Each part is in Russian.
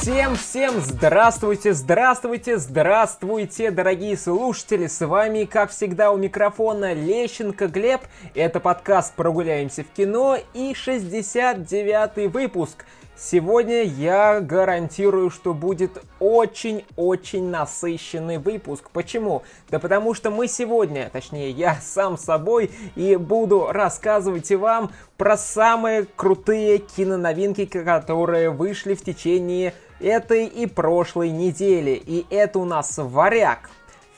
Всем-всем здравствуйте, здравствуйте, здравствуйте, дорогие слушатели! С вами, как всегда, у микрофона Лещенко Глеб. Это подкаст «Прогуляемся в кино» и 69-й выпуск – Сегодня я гарантирую, что будет очень-очень насыщенный выпуск. Почему? Да потому что мы сегодня, точнее я сам собой, и буду рассказывать вам про самые крутые киноновинки, которые вышли в течение этой и прошлой недели. И это у нас «Варяг»,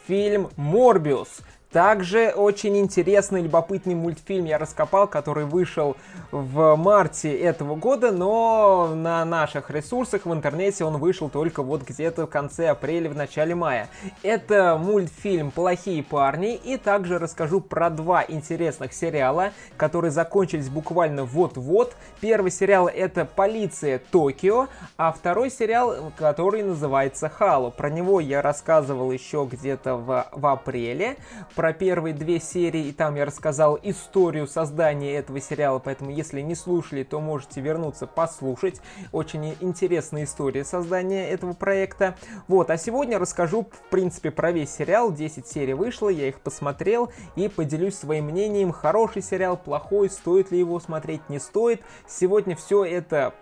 фильм «Морбиус», также очень интересный, любопытный мультфильм я раскопал, который вышел в марте этого года, но на наших ресурсах в интернете он вышел только вот где-то в конце апреля, в начале мая. Это мультфильм «Плохие парни», и также расскажу про два интересных сериала, которые закончились буквально вот-вот. Первый сериал это «Полиция Токио», а второй сериал, который называется «Хало». Про него я рассказывал еще где-то в, в апреле про первые две серии, и там я рассказал историю создания этого сериала, поэтому если не слушали, то можете вернуться послушать. Очень интересная история создания этого проекта. Вот, а сегодня расскажу, в принципе, про весь сериал. 10 серий вышло, я их посмотрел и поделюсь своим мнением. Хороший сериал, плохой, стоит ли его смотреть, не стоит. Сегодня все это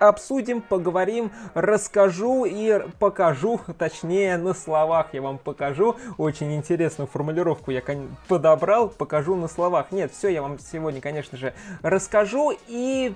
обсудим, поговорим, расскажу и покажу, точнее на словах я вам покажу. Очень интересную формулировку я подобрал, покажу на словах. Нет, все я вам сегодня, конечно же, расскажу и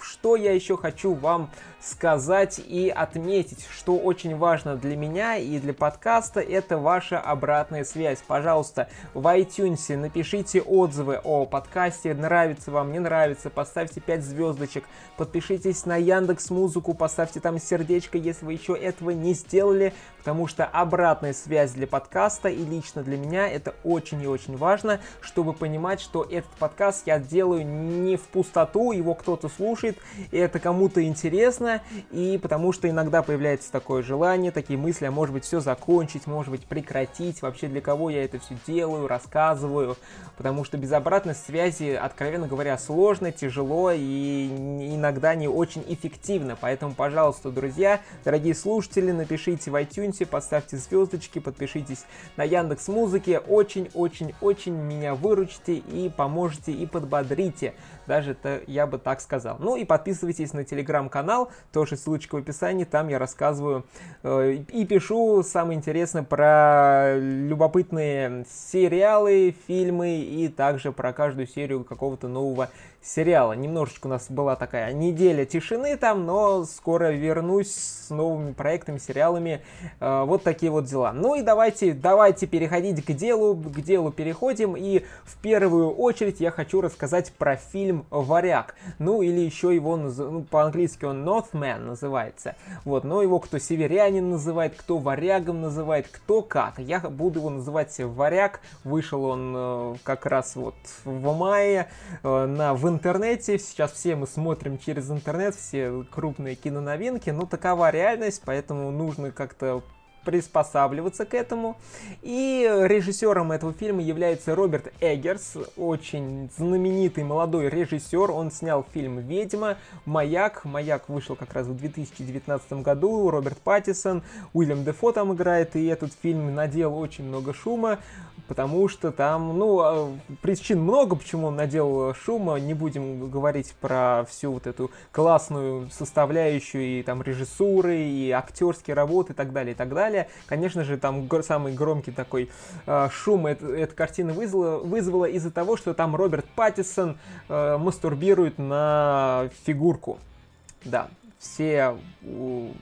что я еще хочу вам сказать и отметить, что очень важно для меня и для подкаста, это ваша обратная связь. Пожалуйста, в iTunes напишите отзывы о подкасте, нравится вам, не нравится, поставьте 5 звездочек, подпишитесь на Яндекс Музыку, поставьте там сердечко, если вы еще этого не сделали, потому что обратная связь для подкаста и лично для меня это очень и очень важно, чтобы понимать, что этот подкаст я делаю не в пустоту, его кто-то слушает, и это кому-то интересно, и потому что иногда появляется такое желание, такие мысли, а может быть все закончить, может быть прекратить, вообще для кого я это все делаю, рассказываю, потому что без обратной связи, откровенно говоря, сложно, тяжело и иногда не очень эффективно, поэтому, пожалуйста, друзья, дорогие слушатели, напишите в iTunes, поставьте звездочки, подпишитесь на Яндекс Музыке, очень-очень-очень меня выручите и поможете и подбодрите, даже это я бы так сказал. Ну и подписывайтесь на телеграм-канал, тоже ссылочка в описании, там я рассказываю э, и пишу самое интересное про любопытные сериалы, фильмы и также про каждую серию какого-то нового сериала. Немножечко у нас была такая неделя тишины там, но скоро вернусь с новыми проектами, сериалами. Э, вот такие вот дела. Ну и давайте, давайте переходить к делу, к делу переходим. И в первую очередь я хочу рассказать про фильм «Варяг». Ну или еще его, ну, по-английски он Northman называется. Вот, но его кто северянин называет, кто варягом называет, кто как. Я буду его называть «Варяг». Вышел он э, как раз вот в мае э, на в интернете, сейчас все мы смотрим через интернет, все крупные киноновинки, ну такова реальность, поэтому нужно как-то приспосабливаться к этому. И режиссером этого фильма является Роберт Эггерс, очень знаменитый молодой режиссер. Он снял фильм «Ведьма», «Маяк». «Маяк» вышел как раз в 2019 году. Роберт Паттисон, Уильям Дефо там играет, и этот фильм надел очень много шума, потому что там, ну, а, причин много, почему он надел шума. Не будем говорить про всю вот эту классную составляющую и там режиссуры, и актерские работы и так далее, и так далее. Конечно же, там самый громкий такой э, шум это, эта картина вызвала, вызвала из-за того, что там Роберт Паттисон э, мастурбирует на фигурку. Да, все, ну,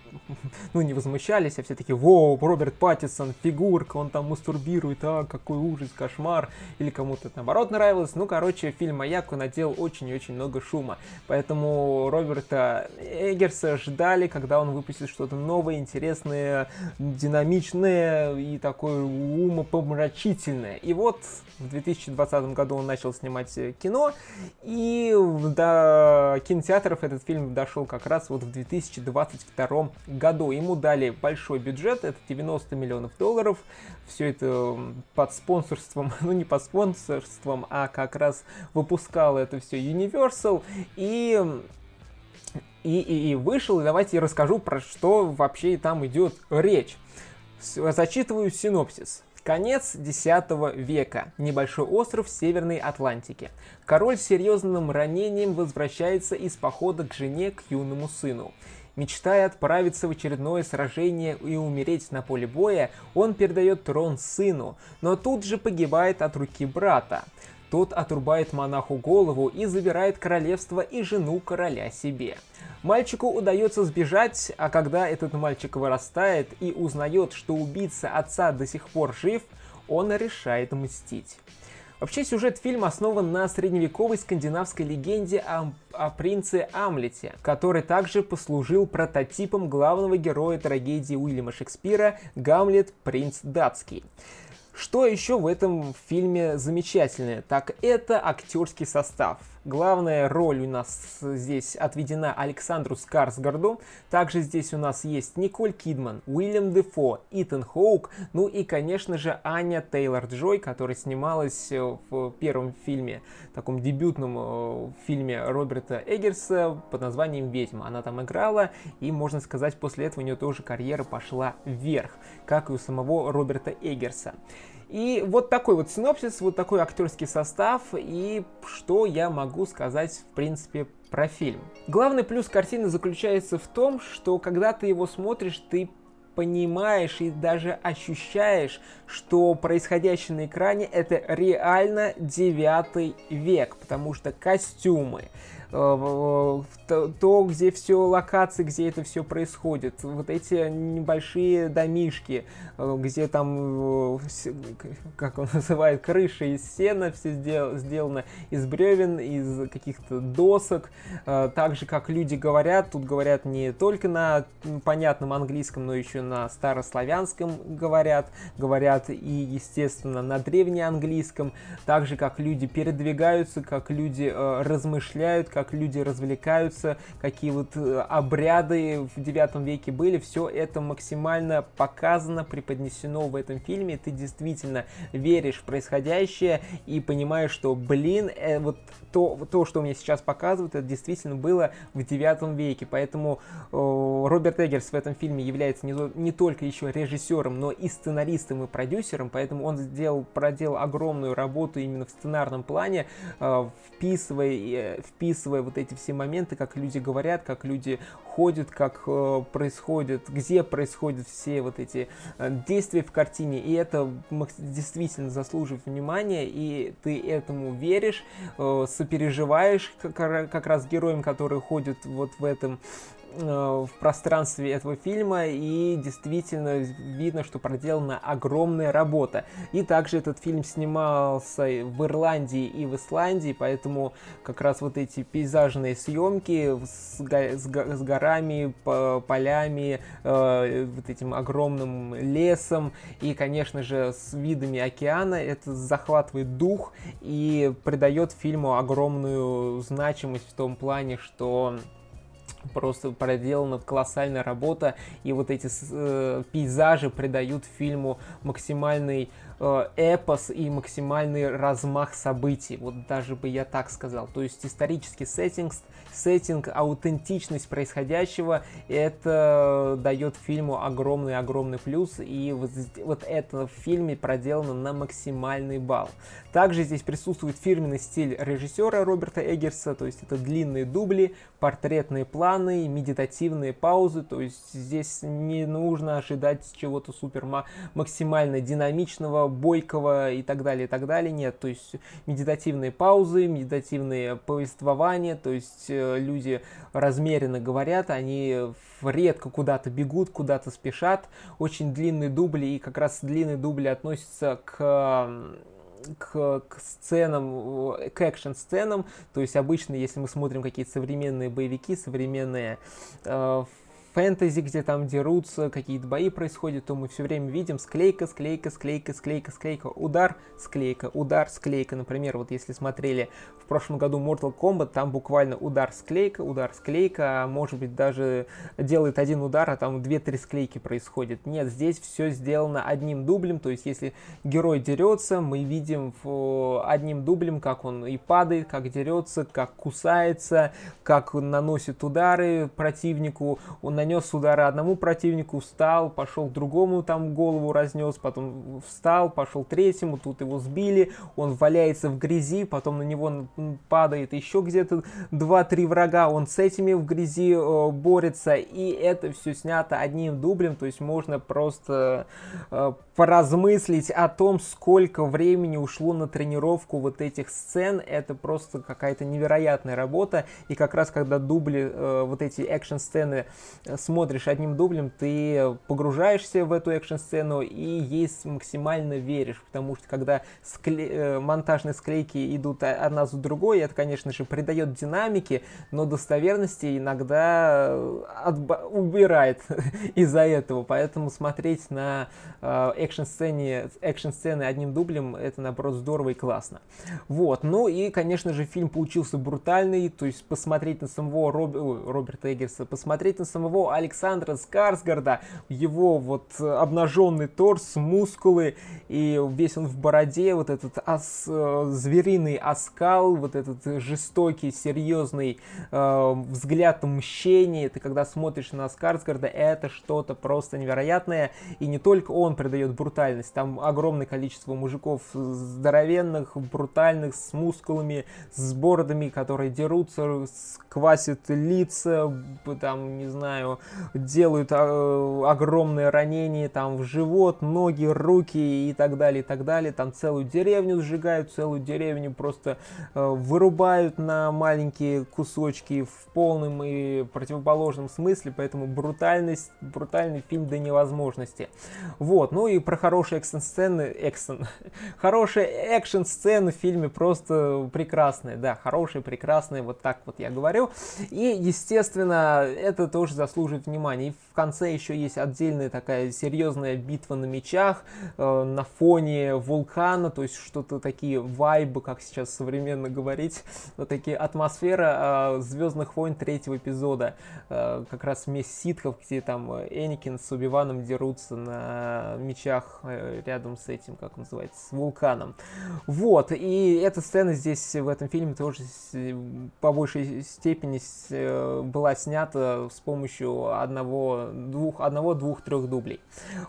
не возмущались, а все таки воу, Роберт Паттисон, фигурка, он там мастурбирует, а, какой ужас, кошмар, или кому-то наоборот нравилось. Ну, короче, фильм «Маяк» надел очень и очень много шума, поэтому Роберта Эггерса ждали, когда он выпустит что-то новое, интересное, динамичное и такое умопомрачительное. И вот в 2020 году он начал снимать кино, и до кинотеатров этот фильм дошел как раз вот в в 2022 году. Ему дали большой бюджет, это 90 миллионов долларов. Все это под спонсорством, ну не под спонсорством, а как раз выпускал это все Universal. И и, и, и вышел, и давайте я расскажу, про что вообще там идет речь. Зачитываю синопсис. Конец X века. Небольшой остров в Северной Атлантике. Король с серьезным ранением возвращается из похода к жене, к юному сыну. Мечтая отправиться в очередное сражение и умереть на поле боя, он передает трон сыну, но тут же погибает от руки брата. Тот отрубает монаху голову и забирает королевство и жену короля себе. Мальчику удается сбежать, а когда этот мальчик вырастает и узнает, что убийца отца до сих пор жив, он решает мстить. Вообще сюжет фильма основан на средневековой скандинавской легенде о, о принце Амлете, который также послужил прототипом главного героя трагедии Уильяма Шекспира Гамлет принц датский. Что еще в этом фильме замечательное? Так это актерский состав. Главная роль у нас здесь отведена Александру Скарсгарду. Также здесь у нас есть Николь Кидман, Уильям Дефо, Итан Хоук, ну и, конечно же, Аня Тейлор-Джой, которая снималась э, в первом фильме, таком дебютном э, фильме Роберта Эггерса под названием «Ведьма». Она там играла, и, можно сказать, после этого у нее тоже карьера пошла вверх, как и у самого Роберта Эггерса. И вот такой вот синопсис, вот такой актерский состав, и что я могу сказать, в принципе, про фильм. Главный плюс картины заключается в том, что когда ты его смотришь, ты понимаешь и даже ощущаешь, что происходящее на экране это реально 9 век, потому что костюмы, то, где все локации, где это все происходит, вот эти небольшие домишки, э, где там, э, как он называет, крыша из сена, все сделано из бревен, из каких-то досок, так же, как люди говорят, тут говорят не только на понятном английском, но еще на старославянском говорят, говорят и, естественно, на древнеанглийском, так же, как люди передвигаются, как люди размышляют, как как люди развлекаются, какие вот э, обряды в 9 веке были, все это максимально показано, преподнесено в этом фильме, ты действительно веришь в происходящее и понимаешь, что, блин, э, вот то, то, что мне сейчас показывают, это действительно было в 9 веке, поэтому э, Роберт Эггерс в этом фильме является не, не только еще режиссером, но и сценаристом и продюсером, поэтому он сделал, проделал огромную работу именно в сценарном плане, э, вписывая, э, вписывая описывая вот эти все моменты, как люди говорят, как люди ходят, как э, происходит, где происходят все вот эти э, действия в картине, и это действительно заслуживает внимания, и ты этому веришь, э, сопереживаешь как, как раз героям, которые ходят вот в этом в пространстве этого фильма, и действительно видно, что проделана огромная работа. И также этот фильм снимался в Ирландии и в Исландии, поэтому как раз вот эти пейзажные съемки с, с, с горами, полями, э, вот этим огромным лесом и, конечно же, с видами океана, это захватывает дух и придает фильму огромную значимость в том плане, что просто проделана колоссальная работа, и вот эти э, пейзажи придают фильму максимальный э, эпос и максимальный размах событий, вот даже бы я так сказал. То есть исторический сеттинг, сеттинг, аутентичность происходящего, это дает фильму огромный-огромный плюс, и вот, вот это в фильме проделано на максимальный балл. Также здесь присутствует фирменный стиль режиссера Роберта Эггерса, то есть это длинные дубли, портретные планы, медитативные паузы, то есть здесь не нужно ожидать чего-то супер максимально динамичного, бойкого и так далее, и так далее. Нет, то есть медитативные паузы, медитативные повествования, то есть э, люди размеренно говорят, они редко куда-то бегут, куда-то спешат. Очень длинные дубли, и как раз длинные дубли относятся к к, к сценам, к экшн-сценам. То есть обычно, если мы смотрим какие-то современные боевики, современные э, фэнтези, где там дерутся, какие-то бои происходят, то мы все время видим склейка, склейка, склейка, склейка, склейка, удар, склейка, удар, склейка. Например, вот если смотрели в прошлом году Mortal Kombat, там буквально удар, склейка, удар, склейка, а может быть даже делает один удар, а там две-три склейки происходит. Нет, здесь все сделано одним дублем, то есть если герой дерется, мы видим одним дублем, как он и падает, как дерется, как кусается, как наносит удары противнику, он нанес удары одному противнику, встал, пошел к другому, там голову разнес, потом встал, пошел третьему, тут его сбили, он валяется в грязи, потом на него падает еще где-то 2-3 врага, он с этими в грязи э, борется, и это все снято одним дублем, то есть можно просто э, поразмыслить о том, сколько времени ушло на тренировку вот этих сцен, это просто какая-то невероятная работа, и как раз когда дубли, э, вот эти экшн-сцены смотришь одним дублем, ты погружаешься в эту экшн-сцену и ей максимально веришь, потому что когда скле... Э, монтажные склейки идут одна за другой, это, конечно же, придает динамики, но достоверности иногда э, отба... убирает из-за этого, поэтому смотреть на э, экшн-сцене, экшн-сцены одним дублем, это, наоборот, здорово и классно. Вот, ну и, конечно же, фильм получился брутальный, то есть посмотреть на самого Роб... Роберта Эггерса, посмотреть на самого Александра Скарсгарда, его вот обнаженный торс, мускулы, и весь он в бороде, вот этот ос, э, звериный оскал, вот этот жестокий, серьезный э, взгляд мщения, ты когда смотришь на Скарсгарда, это что-то просто невероятное, и не только он придает брутальность, там огромное количество мужиков здоровенных, брутальных, с мускулами, с бородами, которые дерутся, квасят лица, там, не знаю, делают э, огромные ранения там в живот, ноги, руки и так далее, и так далее. Там целую деревню сжигают, целую деревню просто э, вырубают на маленькие кусочки в полном и противоположном смысле, поэтому брутальность, брутальный фильм до невозможности. Вот, ну и про хорошие экшн-сцены, экшн, хорошие экшн-сцены в фильме просто прекрасные, да, хорошие, прекрасные, вот так вот я говорю. И, естественно, это тоже заслуживает внимания. И в конце еще есть отдельная такая серьезная битва на мечах э, на фоне вулкана, то есть что-то такие вайбы, как сейчас современно говорить, вот такие атмосфера э, Звездных войн третьего эпизода, э, как раз месть ситхов, где там Эникин с Убиваном дерутся на мечах э, рядом с этим, как называется, с вулканом. Вот, и эта сцена здесь в этом фильме тоже по большей степени э, была снята с помощью одного, двух, одного, двух, трех дублей.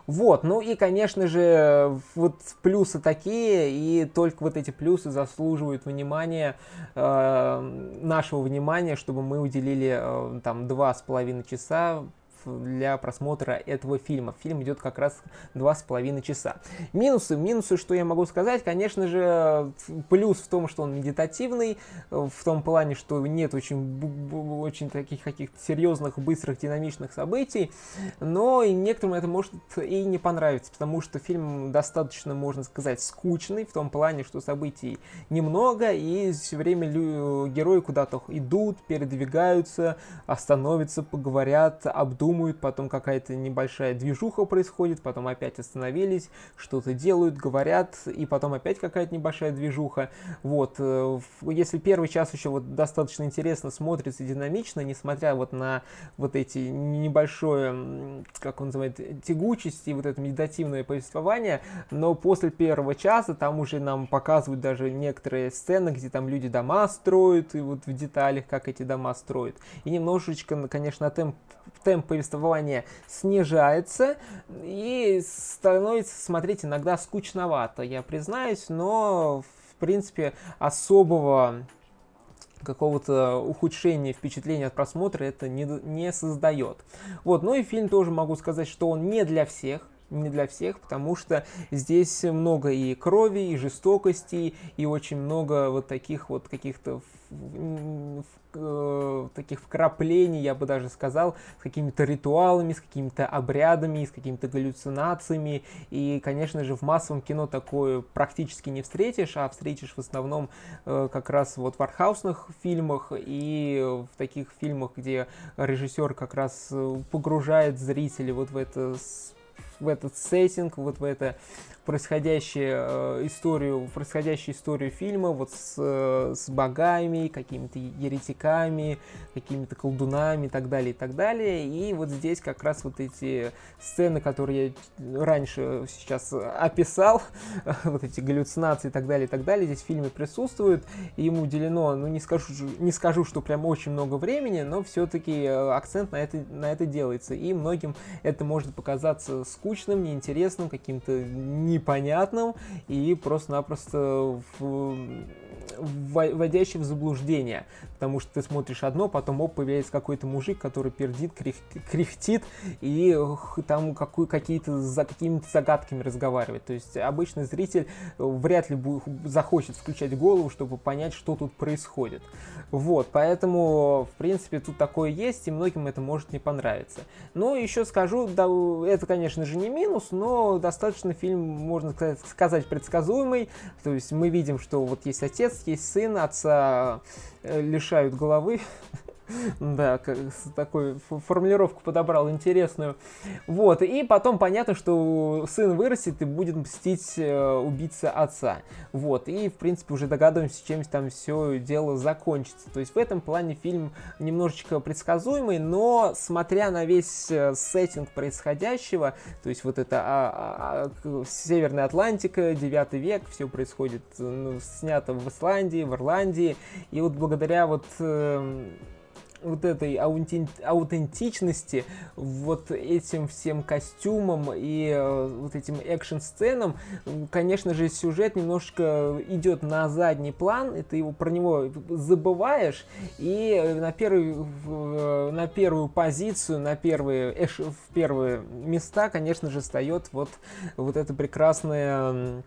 Вот, ну и, конечно же, вот плюсы такие, и только вот эти плюсы заслуживают внимания, э, нашего внимания, чтобы мы уделили э, там два с половиной часа для просмотра этого фильма. Фильм идет как раз два с половиной часа. Минусы, минусы, что я могу сказать, конечно же, плюс в том, что он медитативный, в том плане, что нет очень, очень таких каких-то серьезных, быстрых, динамичных событий, но и некоторым это может и не понравиться, потому что фильм достаточно, можно сказать, скучный, в том плане, что событий немного, и все время герои куда-то идут, передвигаются, остановятся, поговорят, обдумывают, думают, потом какая-то небольшая движуха происходит, потом опять остановились, что-то делают, говорят, и потом опять какая-то небольшая движуха. Вот, э, если первый час еще вот достаточно интересно смотрится динамично, несмотря вот на вот эти небольшое, как он называет, тягучесть и вот это медитативное повествование, но после первого часа там уже нам показывают даже некоторые сцены, где там люди дома строят, и вот в деталях, как эти дома строят. И немножечко, конечно, темп, темп повествования снижается и становится смотреть иногда скучновато, я признаюсь, но в принципе особого какого-то ухудшения впечатления от просмотра это не, не создает. Вот, ну и фильм тоже могу сказать, что он не для всех, не для всех, потому что здесь много и крови, и жестокости, и очень много вот таких вот каких-то э, таких вкраплений, я бы даже сказал, с какими-то ритуалами, с какими-то обрядами, с какими-то галлюцинациями. И, конечно же, в массовом кино такое практически не встретишь, а встретишь в основном э, как раз вот в артхаусных фильмах и в таких фильмах, где режиссер как раз э, погружает зрителей вот в это в этот сеттинг, вот в это происходящую э, историю, происходящую историю фильма вот с, э, с богами, какими-то еретиками, какими-то колдунами и так далее, и так далее. И вот здесь как раз вот эти сцены, которые я раньше сейчас описал, вот эти галлюцинации и так далее, и так далее, здесь в фильме присутствуют, и ему уделено, ну не скажу, не скажу, что прям очень много времени, но все-таки э, акцент на это, на это делается, и многим это может показаться скучным, неинтересным, каким-то непонятным и просто-напросто вводящим в заблуждение. Потому что ты смотришь одно, потом оп, появляется какой-то мужик, который пердит, кряхтит и там какие-то за какими-то загадками разговаривает. То есть обычный зритель вряд ли будет, захочет включать голову, чтобы понять, что тут происходит. Вот, поэтому, в принципе, тут такое есть, и многим это может не понравиться. Но еще скажу, да, это, конечно же, не минус, но достаточно фильм можно сказать, предсказуемый. То есть мы видим, что вот есть отец, есть сын, отца э, лишают головы, Да, такую формулировку подобрал интересную. Вот, и потом понятно, что сын вырастет и будет мстить э, убийце отца. Вот, и в принципе уже догадываемся, чем там все дело закончится. То есть в этом плане фильм немножечко предсказуемый, но смотря на весь э, сеттинг происходящего, то есть вот это а, а, а, Северная Атлантика, 9 век, все происходит, ну, снято в Исландии, в Ирландии, и вот благодаря вот э, вот этой аутентичности, вот этим всем костюмам и э, вот этим экшн-сценам, конечно же, сюжет немножко идет на задний план, и ты его, про него забываешь, и на, первый, э, на первую позицию, на первые, эш, в первые места, конечно же, встает вот, вот это прекрасное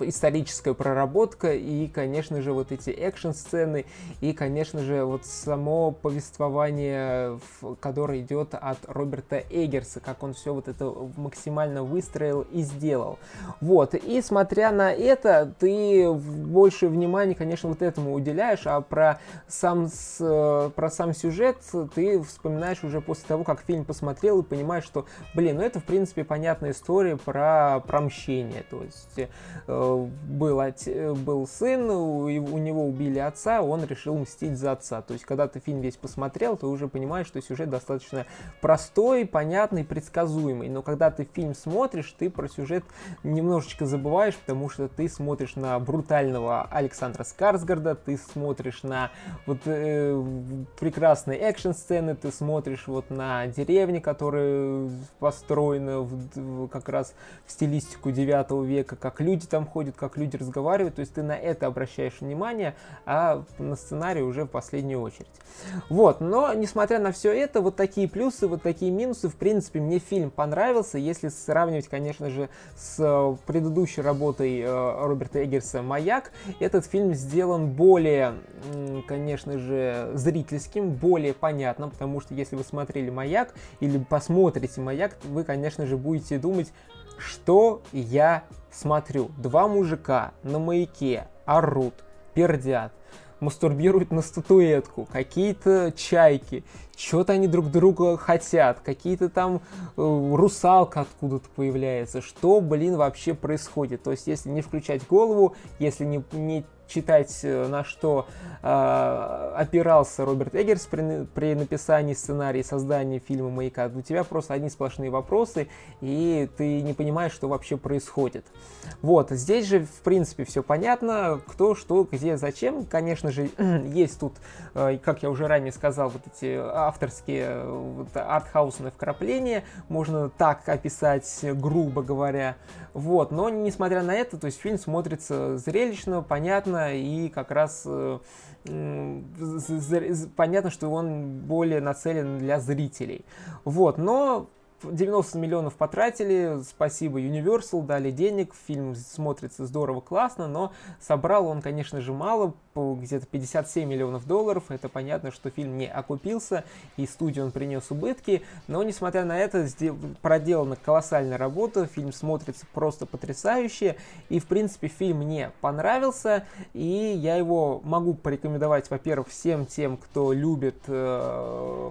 историческая проработка и, конечно же, вот эти экшн-сцены и, конечно же, вот само повествование, которое идет от Роберта Эггерса, как он все вот это максимально выстроил и сделал. Вот, и смотря на это, ты больше внимания, конечно, вот этому уделяешь, а про сам, про сам сюжет ты вспоминаешь уже после того, как фильм посмотрел и понимаешь, что, блин, ну это, в принципе, понятная история про, про мщение, то есть был, был сын, у, у него убили отца, он решил мстить за отца. То есть, когда ты фильм весь посмотрел, ты уже понимаешь, что сюжет достаточно простой, понятный, предсказуемый. Но когда ты фильм смотришь, ты про сюжет немножечко забываешь, потому что ты смотришь на брутального Александра Скарсгарда, ты смотришь на вот э, прекрасные экшн-сцены, ты смотришь вот на деревни, которые построены в, в, как раз в стилистику 9 века, как люди там ходят, как люди разговаривают, то есть ты на это обращаешь внимание, а на сценарий уже в последнюю очередь. Вот, но несмотря на все это, вот такие плюсы, вот такие минусы, в принципе, мне фильм понравился, если сравнивать, конечно же, с э, предыдущей работой э, Роберта Эггерса «Маяк», этот фильм сделан более, конечно же, зрительским, более понятным, потому что если вы смотрели «Маяк» или посмотрите «Маяк», вы, конечно же, будете думать, что я смотрю? Два мужика на маяке орут, пердят, мастурбируют на статуэтку, какие-то чайки, что-то они друг друга хотят, какие-то там э, русалка откуда-то появляется, что, блин, вообще происходит. То есть, если не включать голову, если не, не читать, э, на что э, опирался Роберт Эггерс при, при написании сценария и создании фильма «Маяка», у тебя просто одни сплошные вопросы, и ты не понимаешь, что вообще происходит. Вот, здесь же, в принципе, все понятно, кто, что, где, зачем. Конечно же, есть тут, э, как я уже ранее сказал, вот эти авторские э, вот, артхаусные вкрапления, можно так описать, грубо говоря. Вот, но несмотря на это, то есть фильм смотрится зрелищно, понятно, и как раз э, понятно, что он более нацелен для зрителей. Вот, но 90 миллионов потратили, спасибо Universal, дали денег, фильм смотрится здорово, классно, но собрал он, конечно же, мало, где-то 57 миллионов долларов, это понятно, что фильм не окупился, и студию он принес убытки, но, несмотря на это, проделана колоссальная работа, фильм смотрится просто потрясающе, и, в принципе, фильм мне понравился, и я его могу порекомендовать, во-первых, всем тем, кто любит э,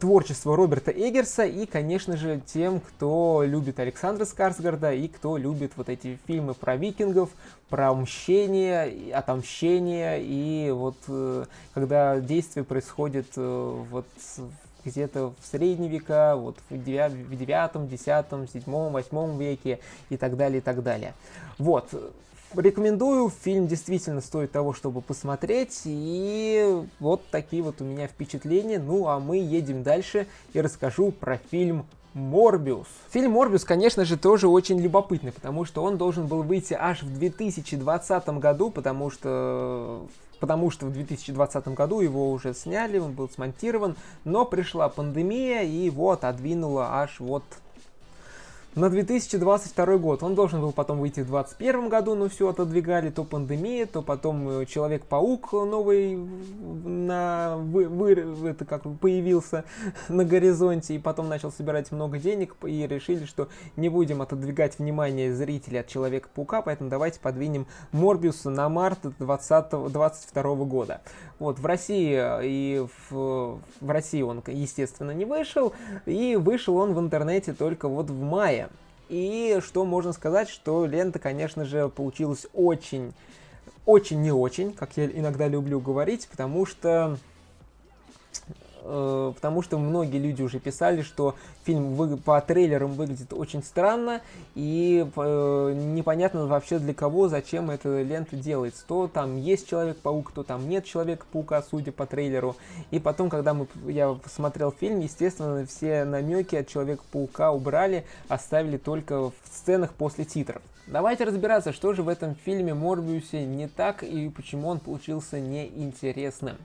творчество Роберта Эггерса и, конечно же, тем, кто любит Александра Скарсгарда и кто любит вот эти фильмы про викингов, про мщение, отомщение и вот э, когда действие происходит э, вот где-то в средние века, вот в девятом, десятом, седьмом, восьмом веке и так далее, и так далее. Вот. Рекомендую, фильм действительно стоит того, чтобы посмотреть, и вот такие вот у меня впечатления. Ну, а мы едем дальше и расскажу про фильм Морбиус. Фильм Морбиус, конечно же, тоже очень любопытный, потому что он должен был выйти аж в 2020 году, потому что потому что в 2020 году его уже сняли, он был смонтирован, но пришла пандемия и его отодвинула аж вот на 2022 год. Он должен был потом выйти в 2021 году, но все отодвигали, то пандемия, то потом э, Человек-паук новый на, вы, вы, это как появился на горизонте, и потом начал собирать много денег, и решили, что не будем отодвигать внимание зрителей от Человека-паука, поэтому давайте подвинем Морбиуса на март 2022 года. Вот, в России э, и в, в России он, естественно, не вышел, и вышел он в интернете только вот в мае. И что можно сказать, что лента, конечно же, получилась очень, очень не очень, как я иногда люблю говорить, потому что Э, потому что многие люди уже писали, что фильм вы, по трейлерам выглядит очень странно, и э, непонятно вообще для кого, зачем эта лента делается. То там есть Человек-паук, то там нет Человека-паука, судя по трейлеру. И потом, когда мы, я посмотрел фильм, естественно, все намеки от Человека-паука убрали, оставили только в сценах после титров. Давайте разбираться, что же в этом фильме Морбиусе не так и почему он получился неинтересным.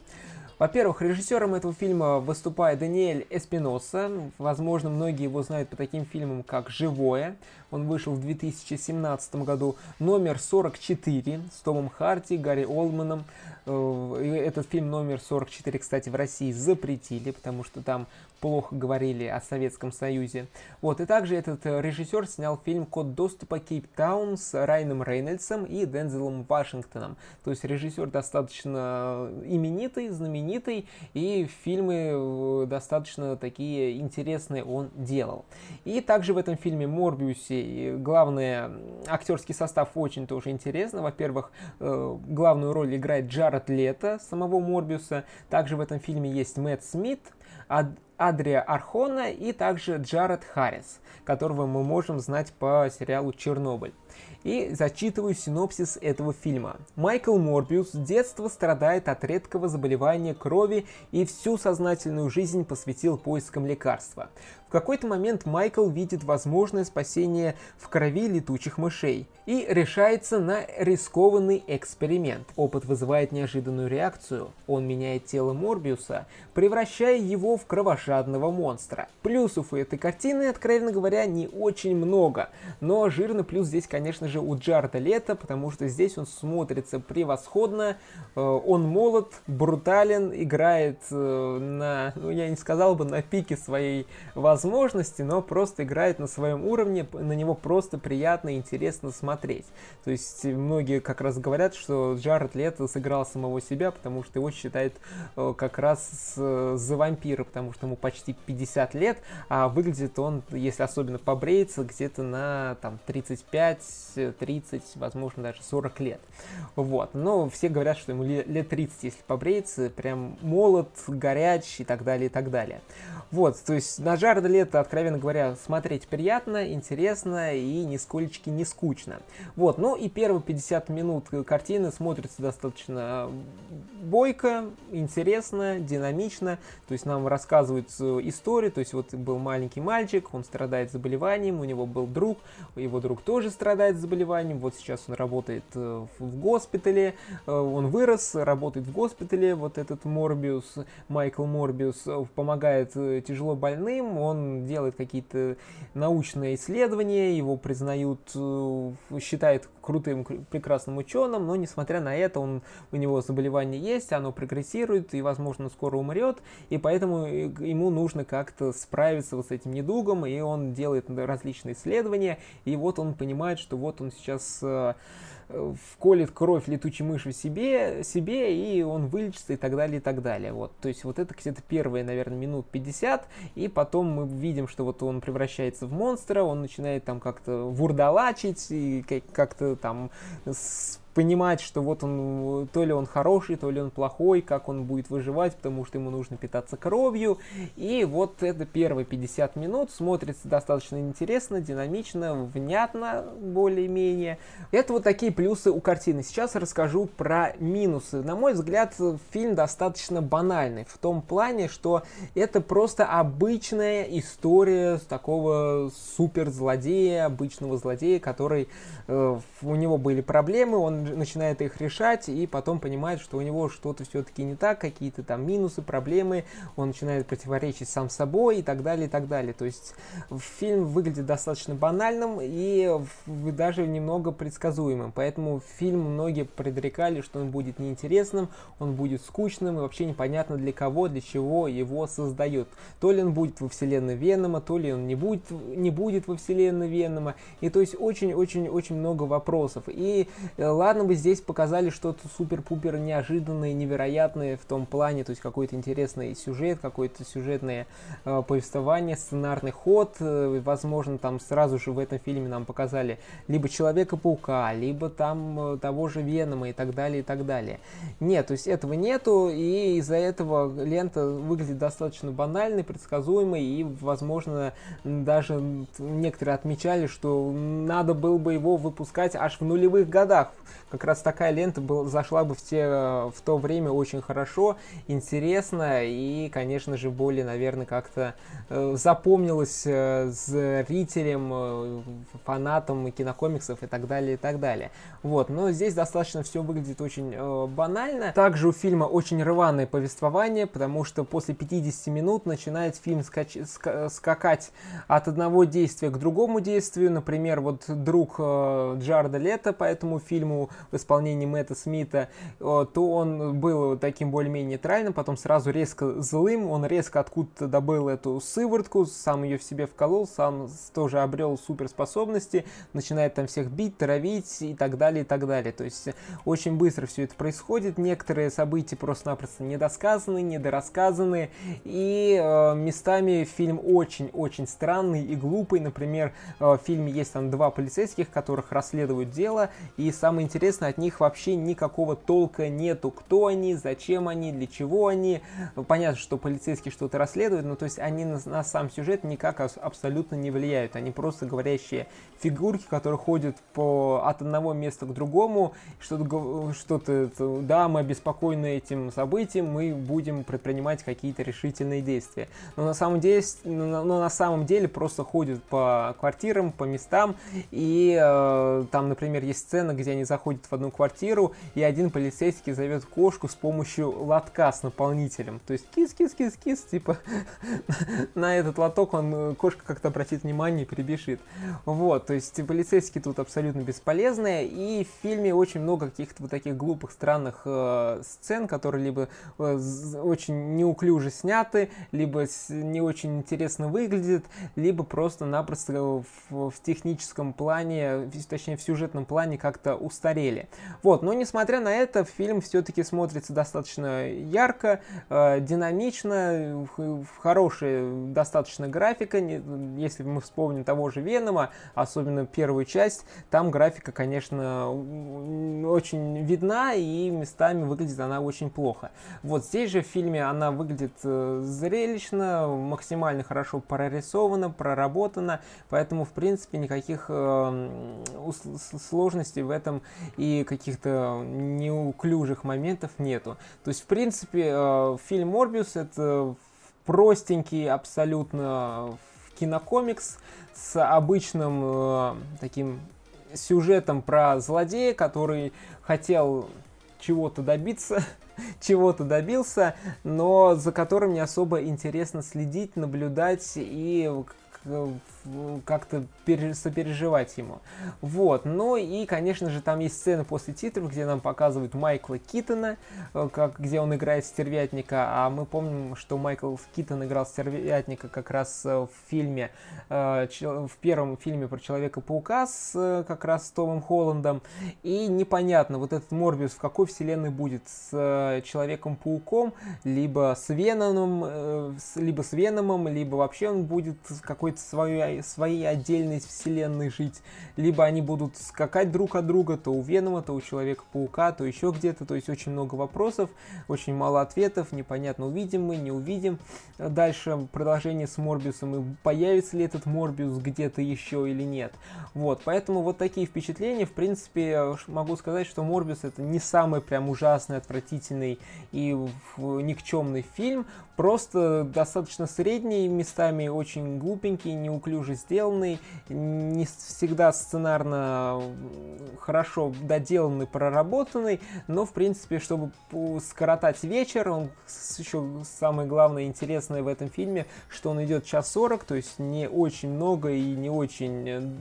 Во-первых, режиссером этого фильма выступает Даниэль Эспиноса. Возможно, многие его знают по таким фильмам, как «Живое». Он вышел в 2017 году. Номер 44 с Томом Харти, Гарри Олманом. Э, этот фильм номер 44, кстати, в России запретили, потому что там плохо говорили о Советском Союзе. Вот, и также этот э, режиссер снял фильм «Код доступа Кейптаун» с Райаном Рейнольдсом и Дензелом Вашингтоном. То есть режиссер достаточно именитый, знаменитый, и фильмы э, достаточно такие интересные он делал. И также в этом фильме «Морбиусе» главный актерский состав очень тоже интересно. Во-первых, главную роль играет Джар Джаред Лето, самого Морбиуса. Также в этом фильме есть Мэтт Смит, Ад Адрия Архона и также Джаред Харрис, которого мы можем знать по сериалу «Чернобыль». И зачитываю синопсис этого фильма. Майкл Морбиус с детства страдает от редкого заболевания крови и всю сознательную жизнь посвятил поискам лекарства какой-то момент Майкл видит возможное спасение в крови летучих мышей и решается на рискованный эксперимент. Опыт вызывает неожиданную реакцию. Он меняет тело Морбиуса, превращая его в кровожадного монстра. Плюсов у этой картины, откровенно говоря, не очень много. Но жирный плюс здесь, конечно же, у Джарда Лето, потому что здесь он смотрится превосходно. Э, он молод, брутален, играет э, на, ну я не сказал бы, на пике своей возможности возможности, но просто играет на своем уровне, на него просто приятно и интересно смотреть. То есть многие как раз говорят, что Джаред Лето сыграл самого себя, потому что его считают э, как раз за вампира, потому что ему почти 50 лет, а выглядит он, если особенно побреется, где-то на там 35-30, возможно даже 40 лет. Вот. Но все говорят, что ему лет 30, если побреется, прям молод, горяч и так далее, и так далее. Вот, то есть на Джареда Лето, откровенно говоря, смотреть приятно, интересно и нисколечки не скучно. Вот, ну и первые 50 минут картины смотрятся достаточно бойко, интересно, динамично. То есть нам рассказывают историю, то есть вот был маленький мальчик, он страдает заболеванием, у него был друг, его друг тоже страдает заболеванием, вот сейчас он работает в госпитале, он вырос, работает в госпитале, вот этот Морбиус, Майкл Морбиус помогает тяжело больным, он делает какие-то научные исследования, его признают, считает крутым, прекрасным ученым, но несмотря на это, он, у него заболевание есть, оно прогрессирует и, возможно, скоро умрет, и поэтому ему нужно как-то справиться вот с этим недугом, и он делает различные исследования, и вот он понимает, что вот он сейчас э, вколет кровь летучей мыши себе, себе, и он вылечится и так далее, и так далее. Вот. То есть вот это где-то первые, наверное, минут 50, и потом мы видим, что вот он превращается в монстра, он начинает там как-то вурдалачить, и как-то там понимать, что вот он, то ли он хороший, то ли он плохой, как он будет выживать, потому что ему нужно питаться кровью. И вот это первые 50 минут смотрится достаточно интересно, динамично, внятно более-менее. Это вот такие плюсы у картины. Сейчас расскажу про минусы. На мой взгляд, фильм достаточно банальный в том плане, что это просто обычная история такого суперзлодея, обычного злодея, который э, у него были проблемы, он начинает их решать и потом понимает, что у него что-то все-таки не так, какие-то там минусы, проблемы, он начинает противоречить сам собой и так далее, и так далее. То есть фильм выглядит достаточно банальным и даже немного предсказуемым, поэтому фильм многие предрекали, что он будет неинтересным, он будет скучным и вообще непонятно для кого, для чего его создают. То ли он будет во вселенной Венома, то ли он не будет, не будет во вселенной Венома, и то есть очень-очень-очень много вопросов. И э, ладно, Ладно бы здесь показали что-то супер-пупер неожиданное, невероятное в том плане, то есть какой-то интересный сюжет, какое-то сюжетное э, повествование, сценарный ход. Э, возможно, там сразу же в этом фильме нам показали либо Человека-паука, либо там э, того же Венома и так далее, и так далее. Нет, то есть этого нету, и из-за этого лента выглядит достаточно банальной, предсказуемой, и, возможно, даже некоторые отмечали, что надо было бы его выпускать аж в нулевых годах, как раз такая лента был, зашла бы в, те, в то время очень хорошо, интересно и, конечно же, более, наверное, как-то э, запомнилась э, зрителям, э, фанатам кинокомиксов и так далее, и так далее. Вот, но здесь достаточно все выглядит очень э, банально. Также у фильма очень рваное повествование, потому что после 50 минут начинает фильм скач- ска- скакать от одного действия к другому действию. Например, вот друг э, Джарда Лето по этому фильму в исполнении Мэтта Смита, то он был таким более-менее нейтральным, потом сразу резко злым, он резко откуда-то добыл эту сыворотку, сам ее в себе вколол, сам тоже обрел суперспособности, начинает там всех бить, травить и так далее, и так далее. То есть очень быстро все это происходит, некоторые события просто-напросто недосказаны, недорассказаны, и э, местами фильм очень-очень странный и глупый. Например, э, в фильме есть там два полицейских, которых расследуют дело, и самое интересное, Соответственно, от них вообще никакого толка нету. Кто они, зачем они, для чего они. Понятно, что полицейские что-то расследуют, но то есть они на, на сам сюжет никак абсолютно не влияют. Они просто говорящие фигурки, которые ходят по, от одного места к другому, что-то, что-то, да, мы обеспокоены этим событием, мы будем предпринимать какие-то решительные действия. Но на самом деле, но на самом деле просто ходят по квартирам, по местам, и э, там, например, есть сцена, где они заходят в одну квартиру, и один полицейский зовет кошку с помощью лотка с наполнителем. То есть кис-кис-кис-кис, типа на этот лоток он, э, кошка как-то обратит внимание и прибежит. Вот, то есть полицейские тут абсолютно бесполезные, и в фильме очень много каких-то вот таких глупых, странных э, сцен, которые либо э, очень неуклюже сняты, либо не очень интересно выглядят, либо просто-напросто в, в техническом плане, точнее в сюжетном плане как-то устарели смотрели. Вот, но несмотря на это, фильм все-таки смотрится достаточно ярко, э, динамично, хорошая достаточно графика. Если мы вспомним того же Венома, особенно первую часть, там графика, конечно, очень видна и местами выглядит она очень плохо. Вот здесь же в фильме она выглядит э, зрелищно, максимально хорошо прорисована, проработана, поэтому, в принципе, никаких э, сложностей в этом и каких-то неуклюжих моментов нету. То есть, в принципе, э, фильм «Морбиус» — это простенький абсолютно кинокомикс с обычным э, таким сюжетом про злодея, который хотел чего-то добиться, чего-то добился, но за которым не особо интересно следить, наблюдать и как-то сопереживать ему. Вот. Ну и, конечно же, там есть сцены после титров, где нам показывают Майкла Китона, э, как, где он играет стервятника, а мы помним, что Майкл Китон играл стервятника как раз э, в фильме, э, в первом фильме про Человека-паука с как раз с Томом Холландом. И непонятно, вот этот Морбиус в какой вселенной будет, с Человеком-пауком, либо с Веномом, либо с Веномом, либо вообще он будет какой-то своей, своей отдельной отдельной вселенной жить, либо они будут скакать друг от друга, то у Венома, то у Человека-паука, то еще где-то, то есть очень много вопросов, очень мало ответов, непонятно, увидим мы, не увидим. Дальше продолжение с Морбиусом, и появится ли этот Морбиус где-то еще или нет. Вот, поэтому вот такие впечатления, в принципе, могу сказать, что Морбиус это не самый прям ужасный, отвратительный и никчемный фильм, просто достаточно средний, местами очень глупенький, неуклюже сделанный, не всегда сценарно хорошо доделанный, проработанный, но, в принципе, чтобы скоротать вечер, он еще самое главное интересное в этом фильме, что он идет час сорок, то есть не очень много и не очень,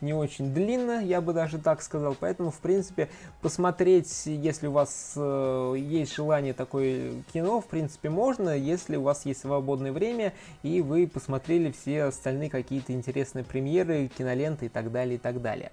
не очень длинно, я бы даже так сказал, поэтому, в принципе, посмотреть, если у вас э, есть желание такое кино, в принципе, можно, если у вас есть свободное время и вы посмотрели все остальные какие-то интересные премьеры, киноленты и так далее, и так далее.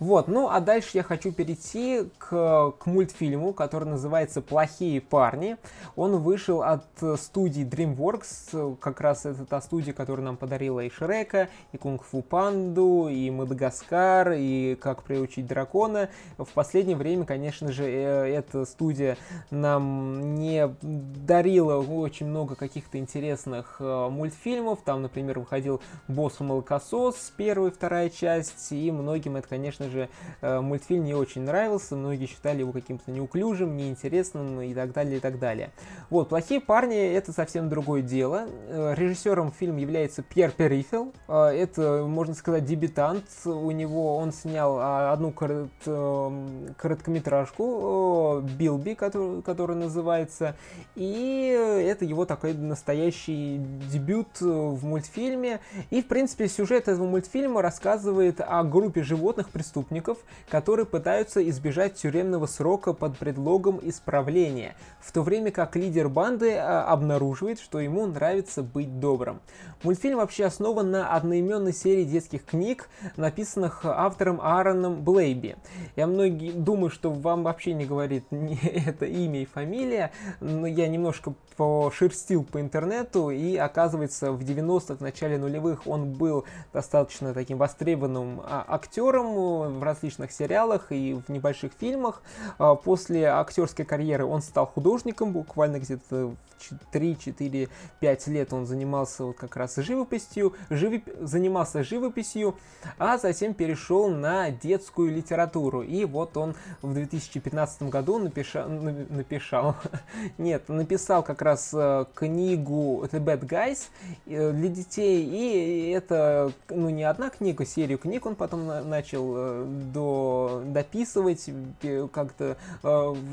Вот, ну а дальше я хочу перейти к, к мультфильму, который называется «Плохие парни». Он вышел от студии DreamWorks, как раз это та студия, которая нам подарила и Шрека, и Кунг-Фу Панду, и Мадагаскар, и Как приучить дракона. В последнее время, конечно же, э, эта студия нам не дарила очень много каких-то интересных э, мультфильмов. Там, например, выходил «Босс молокосос», первая и вторая часть, и многим это, конечно же, э, мультфильм не очень нравился, многие считали его каким-то неуклюжим, неинтересным и так далее, и так далее. Вот, «Плохие парни» — это совсем другое дело. Э, режиссером фильма является Пьер Перифел. Э, это, можно сказать, дебютант. У него он снял а, одну корот, короткометражку «Билби», который, который называется, и это его такой настоящий дебют в мультфильме. И, в принципе, сюжет этого мультфильма рассказывает о группе животных преступников, которые пытаются избежать тюремного срока под предлогом исправления, в то время как лидер банды а, обнаруживает, что ему нравится быть добрым. Мультфильм вообще основан на одноименной серии детских книг, написанных автором Аароном Блейби. Я многие думаю, что вам вообще не говорит ни это имя и фамилия, но я немножко пошерстил по интернету, и оказывается в 90-х, начале нулевых он был достаточно таким востребованным а, актером в различных сериалах и в небольших фильмах. А, после актерской карьеры он стал художником, буквально где-то 3-4-5 лет он занимался вот как раз живописью, живоп... занимался живописью, а затем перешел на детскую литературу. И вот он в 2015 году напиша... написал, нет, написал как раз э, книгу The Bad Guys э, для детей, и это, ну, не одна книга, серию книг он потом начал э, до... дописывать, как-то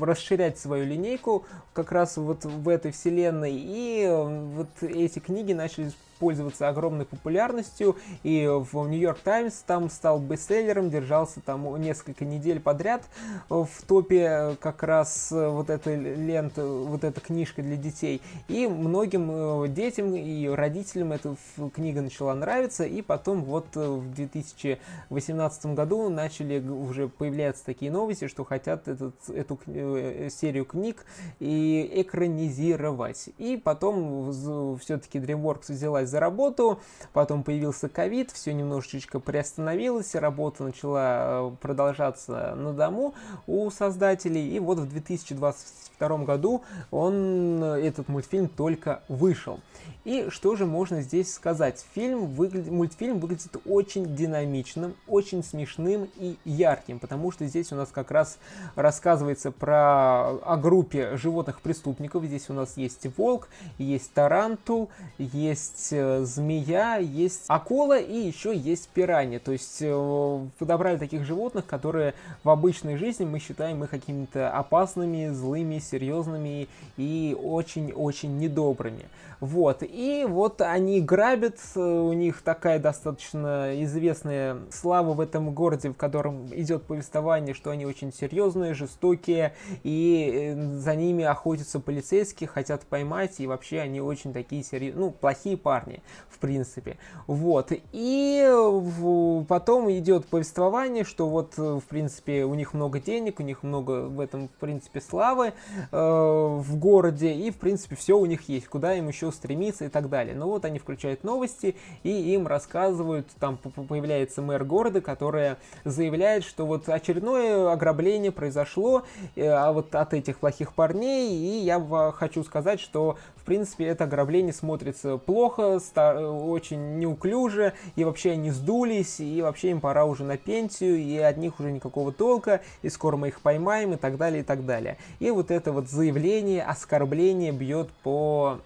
расширять свою линейку как раз вот в этой вселенной. И э, вот эти книги начали пользоваться огромной популярностью, и в Нью-Йорк Таймс там стал бестселлером, держался там несколько недель подряд в топе как раз вот эта лента, вот эта книжка для детей. И многим э, детям и родителям эта книга начала нравиться, и потом вот э, в 2018 году начали уже появляться такие новости, что хотят этот, эту э, серию книг и экранизировать. И потом все-таки DreamWorks взялась за работу, потом появился ковид, все немножечко приостановилось, работа начала э, продолжаться на дому у создателей, и вот в 2022 году он, этот мультфильм только вышел. И что же можно здесь сказать? Фильм выглядит, мультфильм выглядит очень динамичным, очень смешным и ярким, потому что здесь у нас как раз рассказывается про о группе животных преступников. Здесь у нас есть волк, есть тарантул, есть э, змея, есть акула и еще есть пиранья. То есть э, подобрали таких животных, которые в обычной жизни мы считаем их какими-то опасными, злыми, серьезными и очень-очень недобрыми. Вот. И вот они грабят, э, у них такая достаточно известная слава в этом городе, в котором идет повествование, что они очень серьезные, жестокие, и э, за ними охотятся полицейские, хотят поймать, и вообще они очень такие серьезные, ну, плохие парни, в принципе. Вот. И потом идет повествование, что вот, в принципе, у них много денег, у них много в этом, в принципе, славы э, в городе, и, в принципе, все у них есть, куда им еще стремиться и так далее. Но вот они включают новости, и им рассказывают, там появляется мэр города, которая заявляет, что вот очередное ограбление произошло э, а вот от этих плохих парней, и я хочу сказать, что принципе это ограбление смотрится плохо, очень неуклюже, и вообще они сдулись, и вообще им пора уже на пенсию, и от них уже никакого толка, и скоро мы их поймаем, и так далее, и так далее. И вот это вот заявление, оскорбление бьет по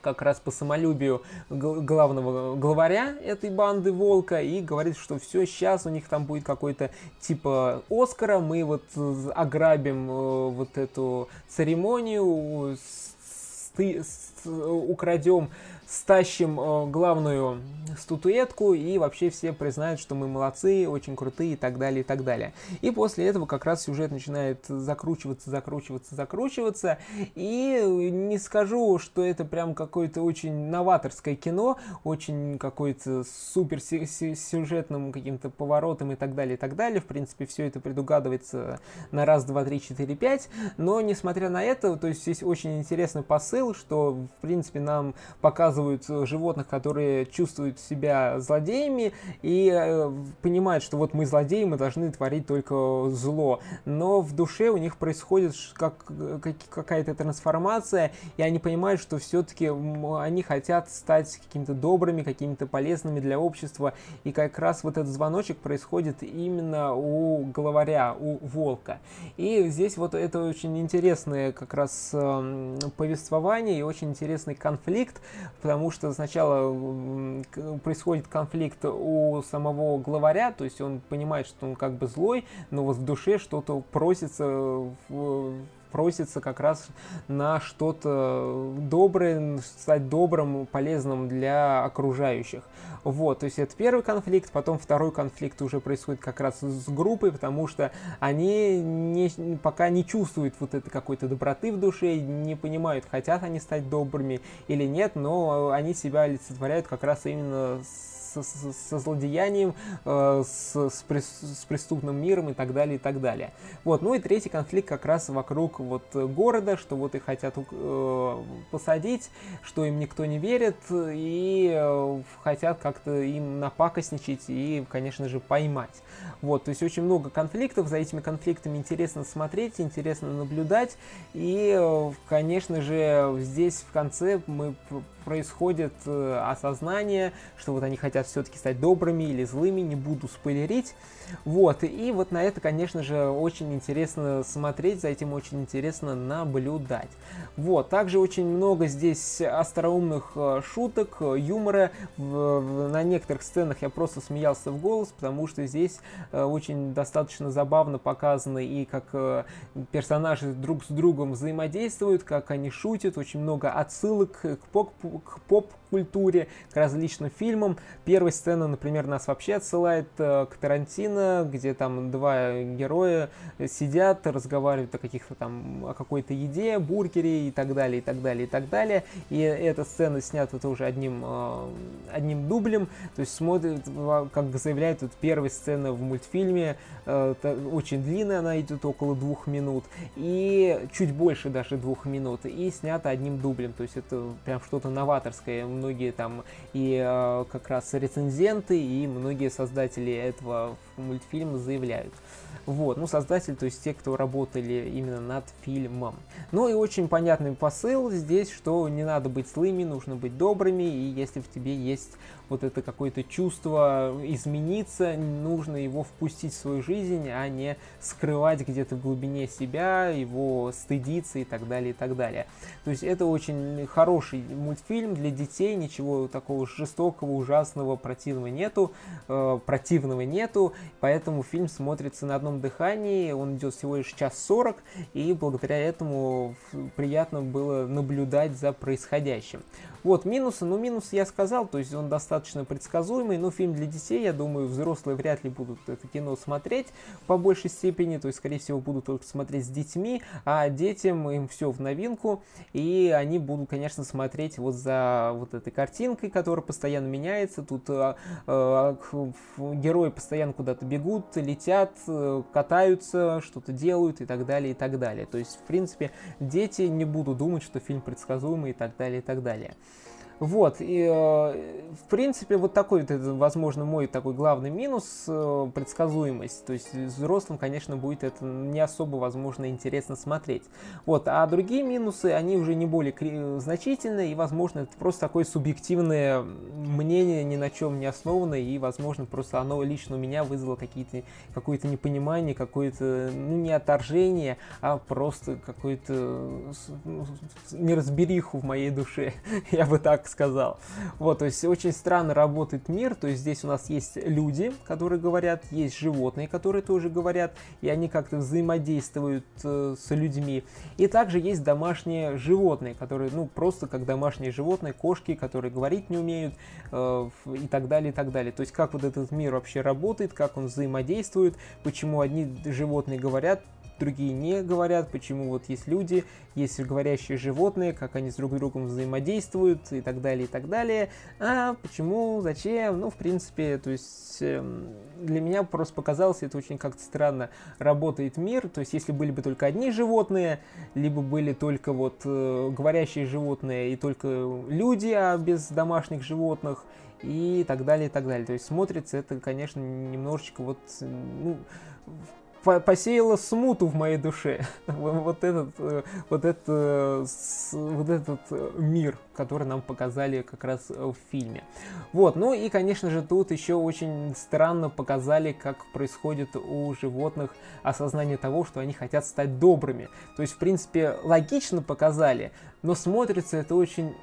как раз по самолюбию главного главаря этой банды Волка и говорит, что все, сейчас у них там будет какой-то типа Оскара, мы вот ограбим э, вот эту церемонию, украдем стащим э, главную статуэтку и вообще все признают, что мы молодцы, очень крутые и так далее, и так далее. И после этого как раз сюжет начинает закручиваться, закручиваться, закручиваться. И не скажу, что это прям какое-то очень новаторское кино, очень какой-то супер сюжетным каким-то поворотом и так далее, и так далее. В принципе, все это предугадывается на раз, два, три, четыре, пять. Но, несмотря на это, то есть здесь очень интересный посыл, что, в принципе, нам показывают показывают э, животных, которые чувствуют себя злодеями и э, понимают, что вот мы злодеи, мы должны творить только зло. Но в душе у них происходит как, как, какая-то трансформация, и они понимают, что все-таки они хотят стать какими-то добрыми, какими-то полезными для общества. И как раз вот этот звоночек происходит именно у главаря, у волка. И здесь вот это очень интересное как раз э, повествование и очень интересный конфликт, потому что сначала происходит конфликт у самого главаря, то есть он понимает, что он как бы злой, но вот в душе что-то просится просится как раз на что-то доброе, стать добрым, полезным для окружающих. Вот, то есть это первый конфликт, потом второй конфликт уже происходит как раз с группой, потому что они не, пока не чувствуют вот этой какой-то доброты в душе, не понимают, хотят они стать добрыми или нет, но они себя олицетворяют как раз именно с со, со, со злодеянием, э, с, с, с преступным миром и так далее, и так далее. Вот, ну и третий конфликт как раз вокруг вот города, что вот их хотят э, посадить, что им никто не верит, и э, хотят как-то им напакостничать и, конечно же, поймать. Вот, то есть очень много конфликтов, за этими конфликтами интересно смотреть, интересно наблюдать, и, э, конечно же, здесь в конце мы происходит э, осознание, что вот они хотят все-таки стать добрыми или злыми, не буду спойлерить. Вот, и вот на это, конечно же, очень интересно смотреть, за этим очень интересно наблюдать. Вот, также очень много здесь остроумных э, шуток, юмора. На некоторых сценах я просто смеялся в голос, потому что здесь э, очень достаточно забавно показано и как персонажи друг с другом взаимодействуют, как они шутят, очень много отсылок к поп-культуре, к различным фильмам, первая сцена, например, нас вообще отсылает э, к Тарантино, где там два героя сидят, разговаривают о каких-то там, о какой-то еде, бургере и так далее, и так далее, и так далее. И эта сцена снята тоже одним, э, одним дублем, то есть смотрит, как заявляет, вот первая сцена в мультфильме, э, очень длинная, она идет около двух минут, и чуть больше даже двух минут, и снята одним дублем, то есть это прям что-то новаторское, многие там и э, как раз рецензенты, и многие создатели этого мультфильма заявляют. Вот, ну, создатель, то есть те, кто работали именно над фильмом. Ну и очень понятный посыл здесь, что не надо быть злыми, нужно быть добрыми, и если в тебе есть вот это какое-то чувство измениться, нужно его впустить в свою жизнь, а не скрывать где-то в глубине себя, его стыдиться и так далее, и так далее. То есть это очень хороший мультфильм для детей, ничего такого жестокого, ужасного, противного нету, э, противного нету, поэтому фильм смотрится на одном дыхании, он идет всего лишь час сорок, и благодаря этому приятно было наблюдать за происходящим. Вот, минусы, ну минус я сказал, то есть он достаточно предсказуемый, но фильм для детей, я думаю, взрослые вряд ли будут это кино смотреть по большей степени, то есть, скорее всего, будут только смотреть с детьми, а детям им все в новинку, и они будут, конечно, смотреть вот за вот этой картинкой, которая постоянно меняется, тут э, э, герои постоянно куда-то бегут, летят, э, катаются, что-то делают и так далее, и так далее. То есть, в принципе, дети не будут думать, что фильм предсказуемый и так далее, и так далее. Вот, и э, в принципе вот такой, вот, возможно, мой такой главный минус, э, предсказуемость. То есть взрослым, конечно, будет это не особо, возможно, интересно смотреть. Вот, а другие минусы, они уже не более значительные, и, возможно, это просто такое субъективное мнение, ни на чем не основанное, и, возможно, просто оно лично у меня вызвало какие-то, какое-то непонимание, какое-то, ну, не отторжение, а просто какую-то ну, неразбериху в моей душе, я бы так сказал. Вот, то есть очень странно работает мир, то есть здесь у нас есть люди, которые говорят, есть животные, которые тоже говорят, и они как-то взаимодействуют э, с людьми. И также есть домашние животные, которые, ну, просто как домашние животные, кошки, которые говорить не умеют, э, и так далее, и так далее. То есть как вот этот мир вообще работает, как он взаимодействует, почему одни животные говорят, другие не говорят, почему вот есть люди, есть говорящие животные, как они с друг другом взаимодействуют и так далее, и так далее. А почему, зачем? Ну, в принципе, то есть эм, для меня просто показалось, это очень как-то странно работает мир. То есть если были бы только одни животные, либо были только вот э, говорящие животные и только люди, а без домашних животных, и так далее, и так далее. То есть смотрится это, конечно, немножечко вот, ну, посеяла смуту в моей душе. вот этот, э, вот это, вот этот э, мир, который нам показали как раз в фильме. Вот, ну и, конечно же, тут еще очень странно показали, как происходит у животных осознание того, что они хотят стать добрыми. То есть, в принципе, логично показали, но смотрится это очень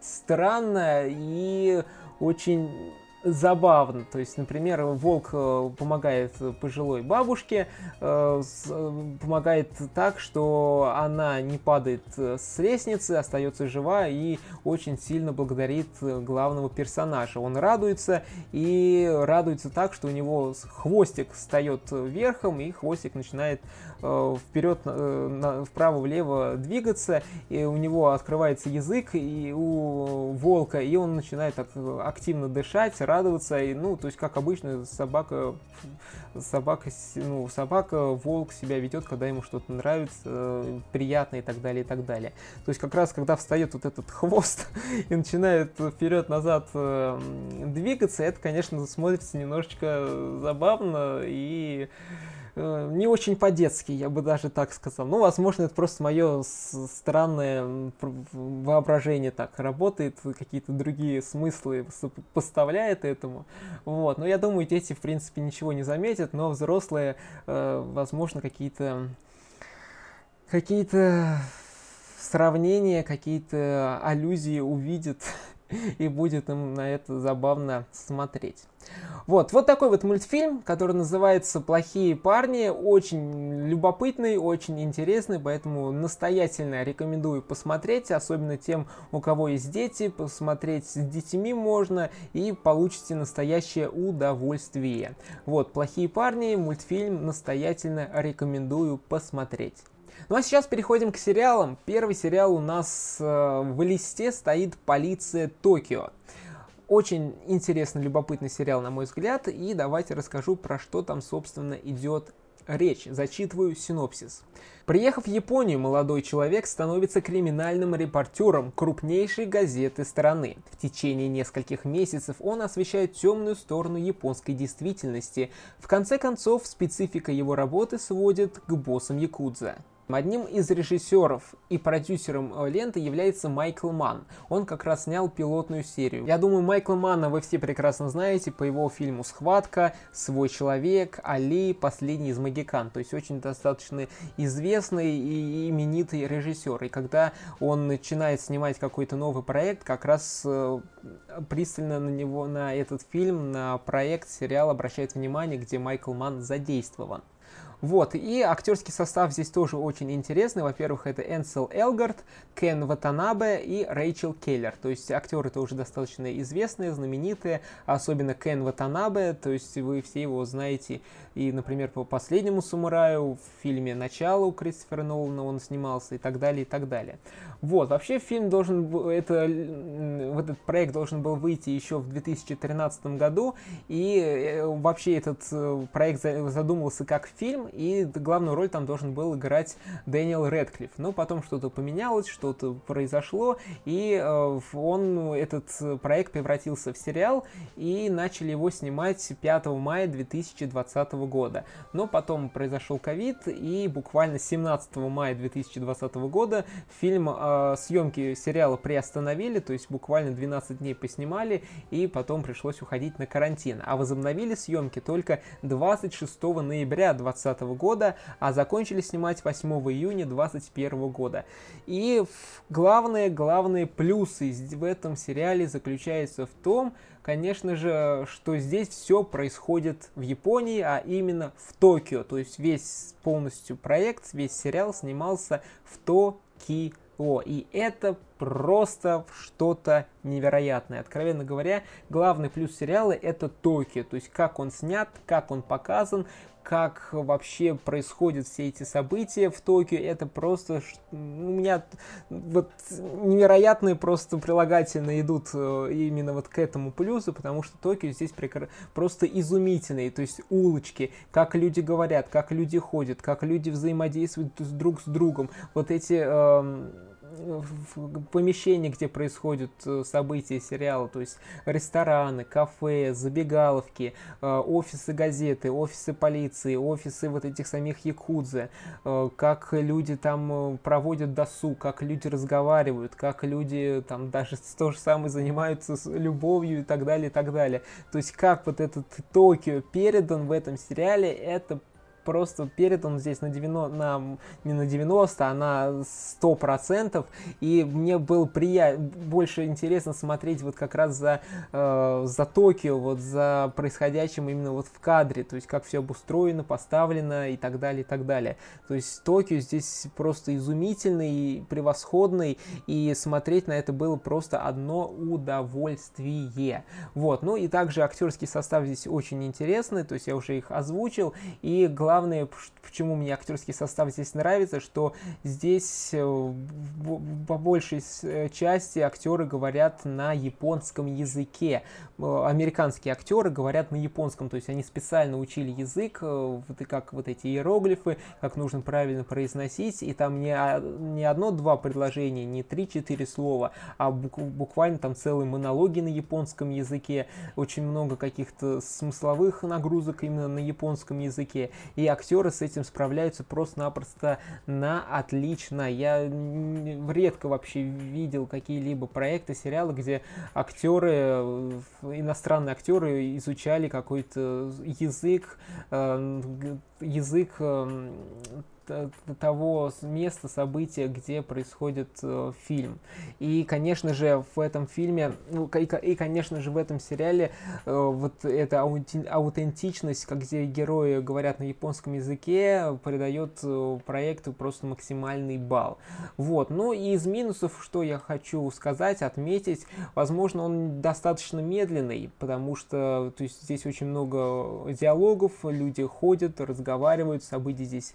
странно и очень забавно. То есть, например, волк э, помогает пожилой бабушке, э, помогает так, что она не падает с лестницы, остается жива и очень сильно благодарит главного персонажа. Он радуется и радуется так, что у него хвостик встает верхом и хвостик начинает э, вперед, вправо-влево двигаться, и у него открывается язык и у волка, и он начинает так активно дышать, радоваться, и, ну, то есть, как обычно, собака, собака, ну, собака, волк себя ведет, когда ему что-то нравится, приятно и так далее, и так далее. То есть, как раз, когда встает вот этот хвост и начинает вперед-назад э, двигаться, это, конечно, смотрится немножечко забавно и Э, не очень по-детски, я бы даже так сказал. Ну, возможно, это просто мое странное воображение так работает, какие-то другие смыслы поставляет этому. Вот. Но я думаю, дети, в принципе, ничего не заметят, но взрослые, э, возможно, какие-то какие-то сравнения, какие-то аллюзии увидят и будет им на это забавно смотреть. Вот, вот такой вот мультфильм, который называется «Плохие парни», очень любопытный, очень интересный, поэтому настоятельно рекомендую посмотреть, особенно тем, у кого есть дети, посмотреть с детьми можно и получите настоящее удовольствие. Вот, «Плохие парни», мультфильм настоятельно рекомендую посмотреть. Ну а сейчас переходим к сериалам. Первый сериал у нас э, в листе стоит «Полиция Токио». Очень интересный, любопытный сериал, на мой взгляд, и давайте расскажу, про что там, собственно, идет речь. Зачитываю синопсис. Приехав в Японию, молодой человек становится криминальным репортером крупнейшей газеты страны. В течение нескольких месяцев он освещает темную сторону японской действительности. В конце концов, специфика его работы сводит к боссам Якудза. Одним из режиссеров и продюсером э, ленты является Майкл Манн. Он как раз снял пилотную серию. Я думаю, Майкла Манна вы все прекрасно знаете по его фильму «Схватка», «Свой человек», «Али», «Последний из Магикан». То есть очень достаточно известный и именитый режиссер. И когда он начинает снимать какой-то новый проект, как раз э, пристально на него, на этот фильм, на проект, сериал обращает внимание, где Майкл Манн задействован. Вот, и актерский состав здесь тоже очень интересный. Во-первых, это Энсел Элгард, Кен Ватанабе и Рэйчел Келлер. То есть актеры тоже достаточно известные, знаменитые, особенно Кен Ватанабе, то есть вы все его знаете и, например, по «Последнему самураю», в фильме «Начало» у Кристофера Нолана он снимался и так далее, и так далее. Вот, вообще фильм должен, это, этот проект должен был выйти еще в 2013 году, и э, вообще этот э, проект задумывался как фильм, и главную роль там должен был играть Дэниел Редклифф. Но потом что-то поменялось, что-то произошло, и э, он, этот проект превратился в сериал, и начали его снимать 5 мая 2020 года. Но потом произошел ковид, и буквально 17 мая 2020 года фильм, э, съемки сериала приостановили, то есть буквально 12 дней поснимали, и потом пришлось уходить на карантин. А возобновили съемки только 26 ноября 2020 года, а закончили снимать 8 июня 2021 года. И главные, главные плюсы в этом сериале заключаются в том, конечно же, что здесь все происходит в Японии, а именно в Токио. То есть весь полностью проект, весь сериал снимался в Токио. И это просто что-то невероятное. Откровенно говоря, главный плюс сериала это Токио. То есть как он снят, как он показан, как вообще происходят все эти события в Токио, это просто у меня вот невероятные просто прилагательные идут э, именно вот к этому плюсу, потому что Токио здесь прекр... просто изумительный, то есть улочки, как люди говорят, как люди ходят, как люди взаимодействуют друг с другом, вот эти э, в помещении, где происходят э, события сериала, то есть рестораны, кафе, забегаловки, э, офисы газеты, офисы полиции, офисы вот этих самих якудзы, э, как люди там проводят досуг, как люди разговаривают, как люди там даже то же самое занимаются с любовью и так далее, и так далее. То есть как вот этот Токио передан в этом сериале, это просто передан здесь на 90, на, не на 90, а на 100%. И мне было прия... больше интересно смотреть вот как раз за, э, за Токио, вот за происходящим именно вот в кадре, то есть как все обустроено, поставлено и так далее, и так далее. То есть Токио здесь просто изумительный, превосходный, и смотреть на это было просто одно удовольствие. Вот, ну и также актерский состав здесь очень интересный, то есть я уже их озвучил, и главное главное, почему мне актерский состав здесь нравится, что здесь э, по большей э, части актеры говорят на японском языке. Э, американские актеры говорят на японском, то есть они специально учили язык, как вот эти иероглифы, как нужно правильно произносить, и там не, не одно-два предложения, не три-четыре слова, а буквально там целые монологи на японском языке, очень много каких-то смысловых нагрузок именно на японском языке. И актеры с этим справляются просто-напросто на отлично. Я редко вообще видел какие-либо проекты, сериалы, где актеры, э, иностранные актеры изучали какой-то язык, э, язык э, того места, события, где происходит э, фильм. И, конечно же, в этом фильме, ну, и, и, конечно же, в этом сериале э, вот эта аутентичность, как где герои говорят на японском языке, придает э, проекту просто максимальный балл. Вот. Ну и из минусов, что я хочу сказать, отметить, возможно, он достаточно медленный, потому что то есть, здесь очень много диалогов, люди ходят, разговаривают, событий здесь,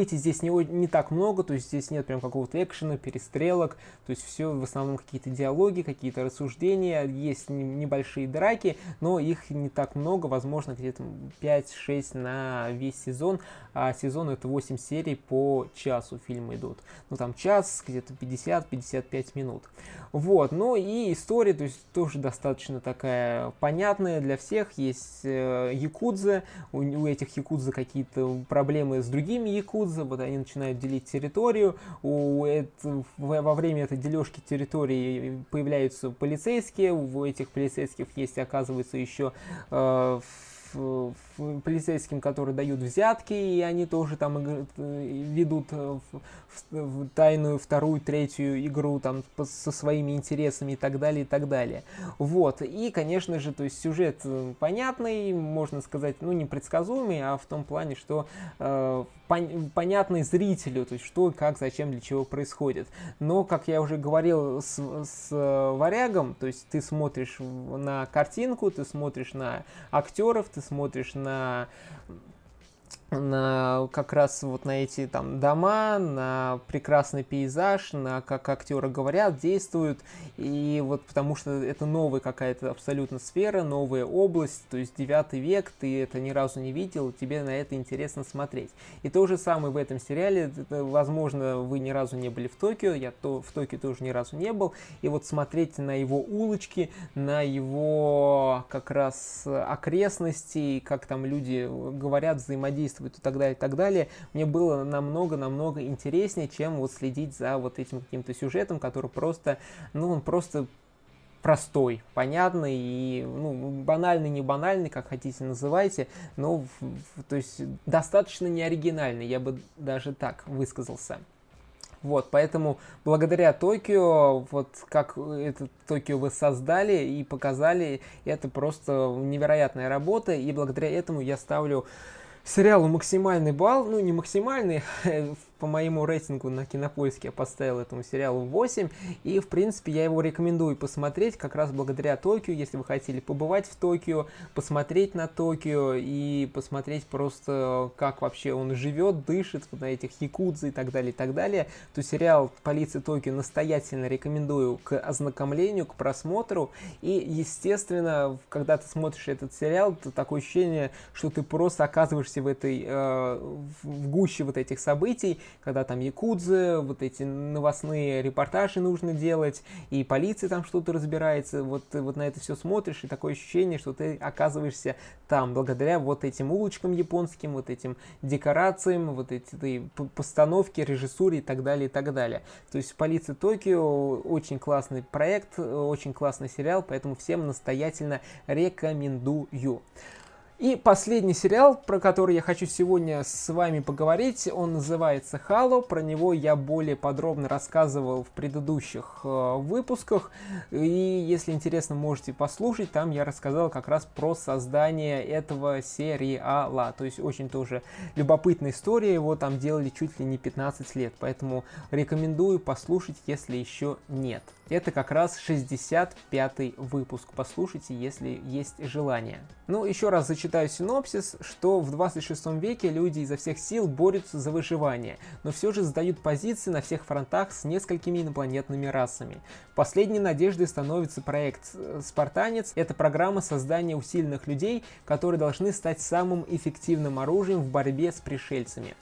событий здесь не, не так много, то есть здесь нет прям какого-то экшена, перестрелок, то есть все в основном какие-то диалоги, какие-то рассуждения, есть небольшие драки, но их не так много, возможно, где-то 5-6 на весь сезон, а сезон это 8 серий по часу фильмы идут. Ну там час, где-то 50-55 минут. Вот, ну и история, то есть тоже достаточно такая понятная для всех. Есть э, якудзы, у, у этих якудза какие-то проблемы с другими якудза, вот они начинают делить территорию, у это, во время этой дележки территории появляются полицейские, у этих полицейских есть, оказывается, еще э, полицейским, которые дают взятки, и они тоже там э, ведут э, в, в тайную вторую, третью игру там со своими интересами и так далее, и так далее. Вот. И, конечно же, то есть сюжет э, понятный, можно сказать, ну, непредсказуемый, а в том плане, что э, пон- понятный зрителю, то есть что, как, зачем, для чего происходит. Но, как я уже говорил с, с Варягом, то есть ты смотришь на картинку, ты смотришь на актеров, ты смотришь на на как раз вот на эти там дома, на прекрасный пейзаж, на как актеры говорят, действуют, и вот потому что это новая какая-то абсолютно сфера, новая область, то есть девятый век, ты это ни разу не видел, тебе на это интересно смотреть. И то же самое в этом сериале, возможно, вы ни разу не были в Токио, я то, в Токио тоже ни разу не был, и вот смотреть на его улочки, на его как раз окрестности, как там люди говорят, взаимодействуют действует и так далее, и так далее, мне было намного-намного интереснее, чем вот следить за вот этим каким-то сюжетом, который просто, ну, он просто простой, понятный и ну, банальный, не банальный, как хотите называйте, но то есть достаточно неоригинальный, я бы даже так высказался. Вот, поэтому благодаря Токио, вот как этот Токио вы создали и показали, это просто невероятная работа, и благодаря этому я ставлю сериалу максимальный балл, ну не максимальный, по моему рейтингу на Кинопоиске я поставил этому сериалу 8, и, в принципе, я его рекомендую посмотреть, как раз благодаря Токио, если вы хотели побывать в Токио, посмотреть на Токио и посмотреть просто, как вообще он живет, дышит вот на этих якудзы и так далее, и так далее, то сериал «Полиция Токио» настоятельно рекомендую к ознакомлению, к просмотру, и, естественно, когда ты смотришь этот сериал, то такое ощущение, что ты просто оказываешься в этой, э, в гуще вот этих событий, когда там якудзы, вот эти новостные репортажи нужно делать, и полиция там что-то разбирается, вот ты вот на это все смотришь, и такое ощущение, что ты оказываешься там, благодаря вот этим улочкам японским, вот этим декорациям, вот этой постановке, режиссуре и так далее, и так далее. То есть «Полиция Токио» очень классный проект, очень классный сериал, поэтому всем настоятельно рекомендую. И последний сериал, про который я хочу сегодня с вами поговорить, он называется «Хало». Про него я более подробно рассказывал в предыдущих э, выпусках. И если интересно, можете послушать. Там я рассказал как раз про создание этого сериала. То есть очень тоже любопытная история. Его там делали чуть ли не 15 лет. Поэтому рекомендую послушать, если еще нет. Это как раз 65 выпуск. Послушайте, если есть желание. Ну, еще раз зачитаю синопсис, что в 26 веке люди изо всех сил борются за выживание, но все же сдают позиции на всех фронтах с несколькими инопланетными расами. Последней надеждой становится проект «Спартанец». Это программа создания усиленных людей, которые должны стать самым эффективным оружием в борьбе с пришельцами.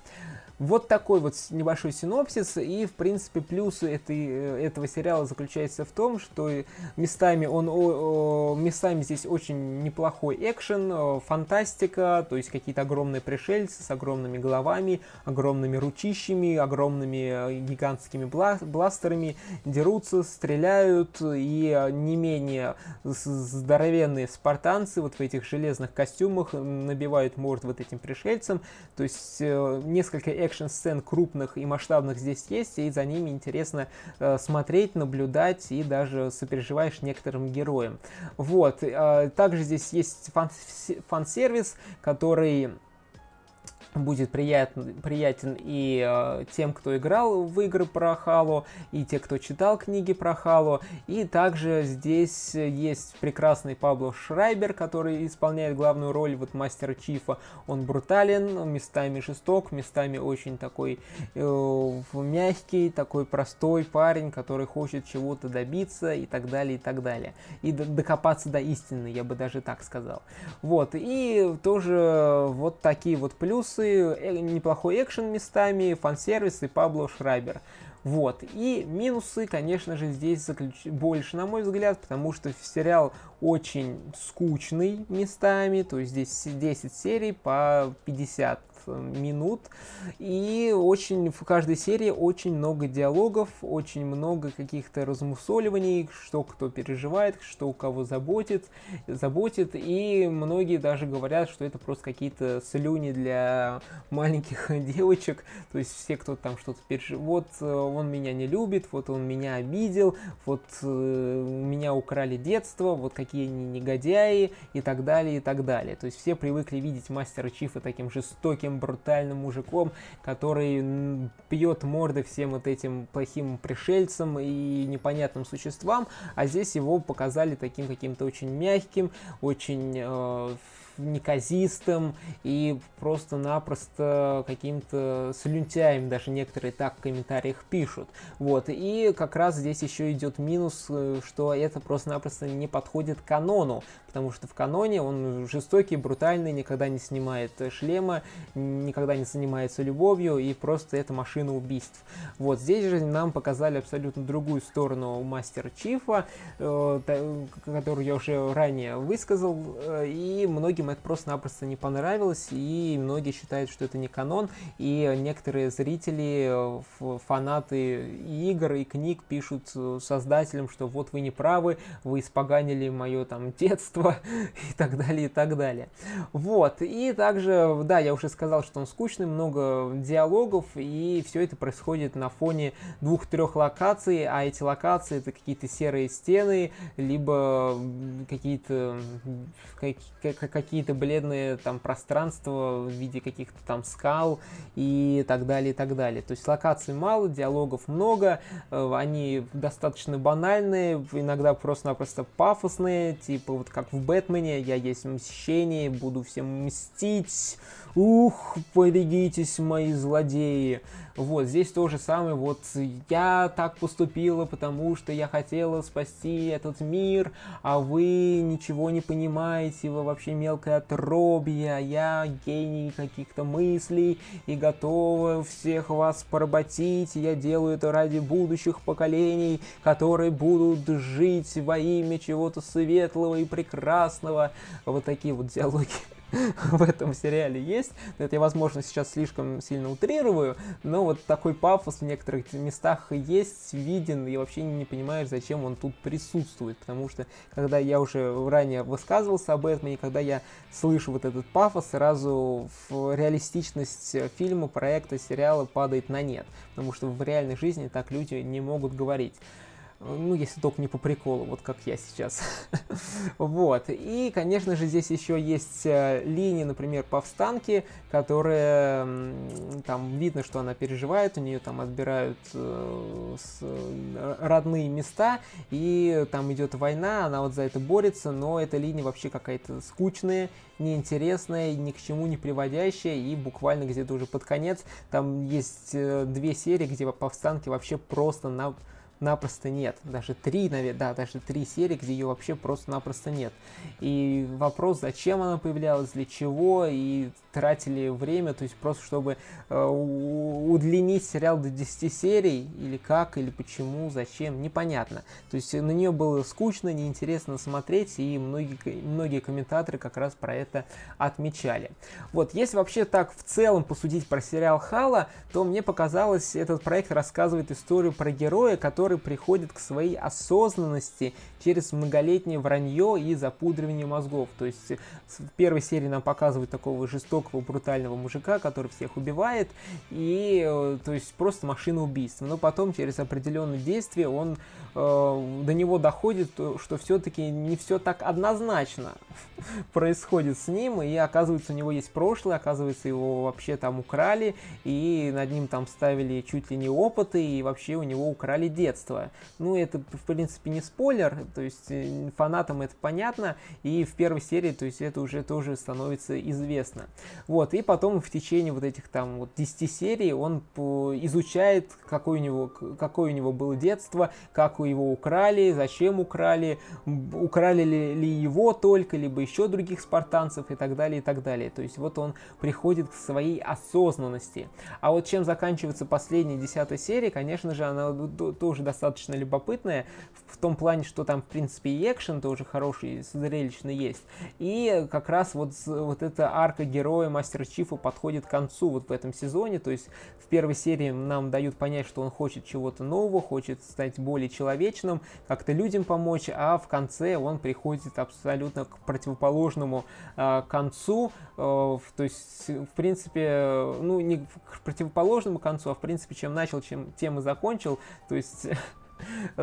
Вот такой вот небольшой синопсис, и, в принципе, плюсы этой, э, этого сериала заключается в том, что местами он, о, о, местами здесь очень неплохой экшен, фантастика, то есть какие-то огромные пришельцы с огромными головами, огромными ручищами, огромными э, гигантскими бла бластерами, дерутся, стреляют, и не менее здоровенные спартанцы вот в этих железных костюмах набивают морд вот этим пришельцам, то есть э, несколько экшн-сцен крупных и масштабных здесь есть, и за ними интересно э, смотреть, наблюдать и даже сопереживаешь некоторым героям. Вот. Э, также здесь есть фан- фан-сервис, который будет приятен, приятен и э, тем, кто играл в игры про Хало, и те, кто читал книги про Хало. И также здесь есть прекрасный Пабло Шрайбер, который исполняет главную роль вот мастера Чифа. Он брутален, местами жесток, местами очень такой э, мягкий, такой простой парень, который хочет чего-то добиться и так далее, и так далее. И докопаться до истины, я бы даже так сказал. Вот, и тоже вот такие вот плюсы Э, неплохой экшен местами, фан-сервис и Пабло Шрайбер. Вот. И минусы, конечно же, здесь заключ... больше, на мой взгляд, потому что сериал очень скучный местами, то есть здесь 10 серий по 50 минут. И очень в каждой серии очень много диалогов, очень много каких-то размусоливаний, что кто переживает, что у кого заботит, заботит. И многие даже говорят, что это просто какие-то слюни для маленьких девочек. То есть все, кто там что-то переживает. Вот э, он меня не любит, вот он меня обидел, вот э, меня украли детство, вот какие они негодяи и так далее, и так далее. То есть все привыкли видеть мастера Чифа таким жестоким, брутальным мужиком, который пьет морды всем вот этим плохим пришельцам и непонятным существам, а здесь его показали таким каким-то очень мягким, очень э, неказистым и просто-напросто каким-то слюнтяем, даже некоторые так в комментариях пишут. Вот, и как раз здесь еще идет минус, э, что это просто-напросто не подходит канону, потому что в каноне он жестокий, брутальный, никогда не снимает шлема, никогда не занимается любовью, и просто это машина убийств. Вот здесь же нам показали абсолютно другую сторону мастера Чифа, э, которую я уже ранее высказал, э, и многим это просто-напросто не понравилось, и многие считают, что это не канон, и некоторые зрители, э, фанаты игр и книг пишут создателям, что вот вы не правы, вы испоганили мое там детство, и так далее, и так далее. Вот, и также, да, я уже сказал, что он скучный, много диалогов, и все это происходит на фоне двух-трех локаций, а эти локации это какие-то серые стены, либо какие-то какие-то бледные там пространства в виде каких-то там скал и так далее, и так далее. То есть локаций мало, диалогов много, э, они достаточно банальные, иногда просто-напросто пафосные, типа вот как в Бэтмене, я есть мщение, буду всем мстить. Ух, побегитесь, мои злодеи. Вот, здесь то же самое, вот я так поступила, потому что я хотела спасти этот мир, а вы ничего не понимаете, вы вообще мелкое отробье, а я гений каких-то мыслей и готова всех вас поработить, я делаю это ради будущих поколений, которые будут жить во имя чего-то светлого и прекрасного. Вот такие вот диалоги. в этом сериале есть. Это я, возможно, сейчас слишком сильно утрирую, но вот такой пафос в некоторых местах есть, виден, и вообще не понимаешь, зачем он тут присутствует. Потому что, когда я уже ранее высказывался об этом, и когда я слышу вот этот пафос, сразу реалистичность фильма, проекта, сериала падает на нет. Потому что в реальной жизни так люди не могут говорить. Ну, если только не по приколу, вот как я сейчас. вот. И, конечно же, здесь еще есть э, линии, например, повстанки, которые там видно, что она переживает, у нее там отбирают э, э, родные места, и там идет война, она вот за это борется, но эта линия вообще какая-то скучная, неинтересная, ни к чему не приводящая, и буквально где-то уже под конец там есть две серии, где повстанки вообще просто на напросто нет. Даже три, наверное, да, даже три серии, где ее вообще просто-напросто нет. И вопрос, зачем она появлялась, для чего, и тратили время, то есть просто чтобы э, удлинить сериал до 10 серий, или как, или почему, зачем, непонятно. То есть на нее было скучно, неинтересно смотреть, и многие, многие комментаторы как раз про это отмечали. Вот, если вообще так в целом посудить про сериал Хала, то мне показалось, этот проект рассказывает историю про героя, который приходит к своей осознанности через многолетнее вранье и запудривание мозгов. То есть в первой серии нам показывают такого жестокого жестокого, брутального мужика, который всех убивает, и, э, то есть, просто машина убийства. Но потом, через определенные действия, он, э, до него доходит, что все-таки не все так однозначно происходит с ним, и оказывается, у него есть прошлое, оказывается, его вообще там украли, и над ним там ставили чуть ли не опыты, и вообще у него украли детство. Ну, это, в принципе, не спойлер, то есть э, фанатам это понятно, и в первой серии, то есть это уже тоже становится известно. Вот, и потом в течение вот этих там вот 10 серий он изучает, какое у него, какое у него было детство, как у его украли, зачем украли, украли ли, ли его только, либо еще других спартанцев и так далее, и так далее. То есть вот он приходит к своей осознанности. А вот чем заканчивается последняя десятая серия, конечно же, она тоже достаточно любопытная, в том плане, что там, в принципе, и экшен тоже хороший, зрелищный есть. И как раз вот, вот эта арка героя Мастера Чифа подходит к концу вот в этом сезоне, то есть в первой серии нам дают понять, что он хочет чего-то нового, хочет стать более человечным, как-то людям помочь, а в конце он приходит абсолютно к противоположному э, концу, э, то есть, в принципе, ну, не к противоположному концу, а в принципе, чем начал, чем тем и закончил, то есть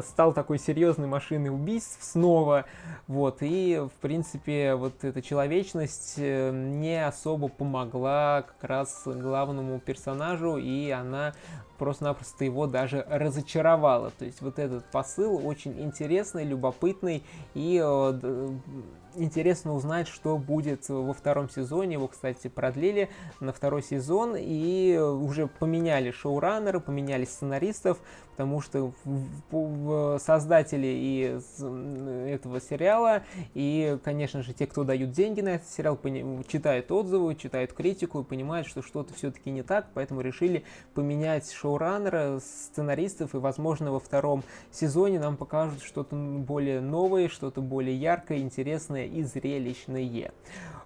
стал такой серьезной машиной убийств снова, вот, и, в принципе, вот эта человечность э, не особо помогла как раз главному персонажу, и она просто-напросто его даже разочаровала. То есть вот этот посыл очень интересный, любопытный и э, интересно узнать, что будет во втором сезоне. Его, кстати, продлили на второй сезон и уже поменяли шоураннера, поменяли сценаристов, потому что создатели и этого сериала и, конечно же, те, кто дают деньги на этот сериал, читают отзывы, читают критику и понимают, что что-то все-таки не так, поэтому решили поменять шоураннера, сценаристов, и, возможно, во втором сезоне нам покажут что-то более новое, что-то более яркое, интересное и зрелищное.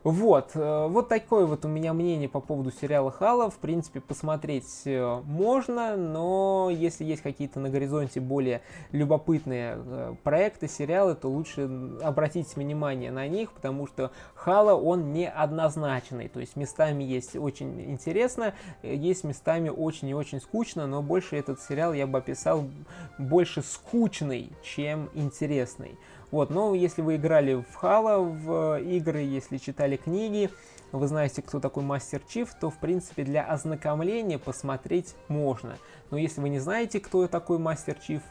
Вот, э, вот такое вот у меня мнение по поводу сериала Хала. В принципе, посмотреть э, можно, но если есть какие-то на горизонте более любопытные э, проекты, сериалы, то лучше обратить внимание на них, потому что Хала, он неоднозначный. То есть местами есть очень интересно, есть местами очень и очень скучно, но больше этот сериал я бы описал больше скучный, чем интересный. Вот, но если вы играли в Halo, в игры, если читали книги, вы знаете, кто такой Мастер Чиф, то, в принципе, для ознакомления посмотреть можно. Но если вы не знаете, кто такой Мастер Чиф,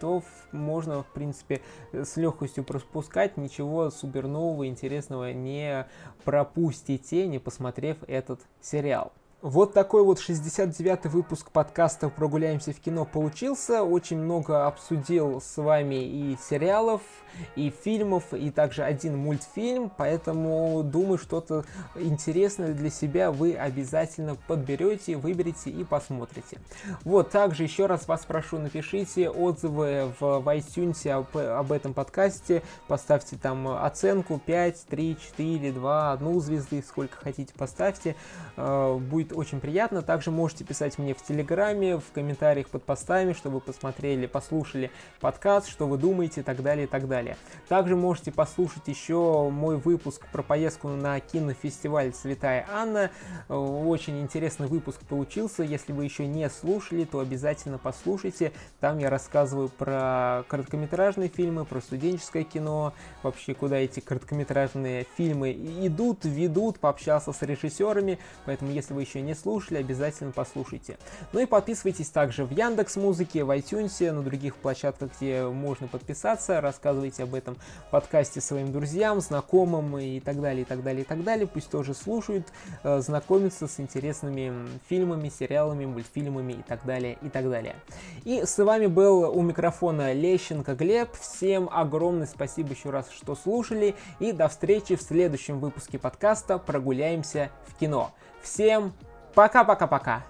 то можно, в принципе, с легкостью пропускать, ничего супер нового, интересного не пропустите, не посмотрев этот сериал. Вот такой вот 69-й выпуск подкаста «Прогуляемся в кино» получился. Очень много обсудил с вами и сериалов, и фильмов, и также один мультфильм, поэтому думаю, что-то интересное для себя вы обязательно подберете, выберете и посмотрите. Вот, также еще раз вас прошу, напишите отзывы в, iTunes об, об этом подкасте, поставьте там оценку 5, 3, 4, 2, 1 звезды, сколько хотите поставьте, э, очень приятно. Также можете писать мне в Телеграме, в комментариях под постами, чтобы посмотрели, послушали подкаст, что вы думаете и так далее, и так далее. Также можете послушать еще мой выпуск про поездку на кинофестиваль «Святая Анна». Очень интересный выпуск получился. Если вы еще не слушали, то обязательно послушайте. Там я рассказываю про короткометражные фильмы, про студенческое кино, вообще куда эти короткометражные фильмы идут, ведут, пообщался с режиссерами. Поэтому, если вы еще не слушали, обязательно послушайте. Ну и подписывайтесь также в Яндекс Музыке, в iTunes, на других площадках, где можно подписаться. Рассказывайте об этом подкасте своим друзьям, знакомым и так далее, и так далее, и так далее. Пусть тоже слушают, э, знакомятся с интересными фильмами, сериалами, мультфильмами и так далее, и так далее. И с вами был у микрофона Лещенко Глеб. Всем огромное спасибо еще раз, что слушали. И до встречи в следующем выпуске подкаста «Прогуляемся в кино». Всем Пока-пока-пока.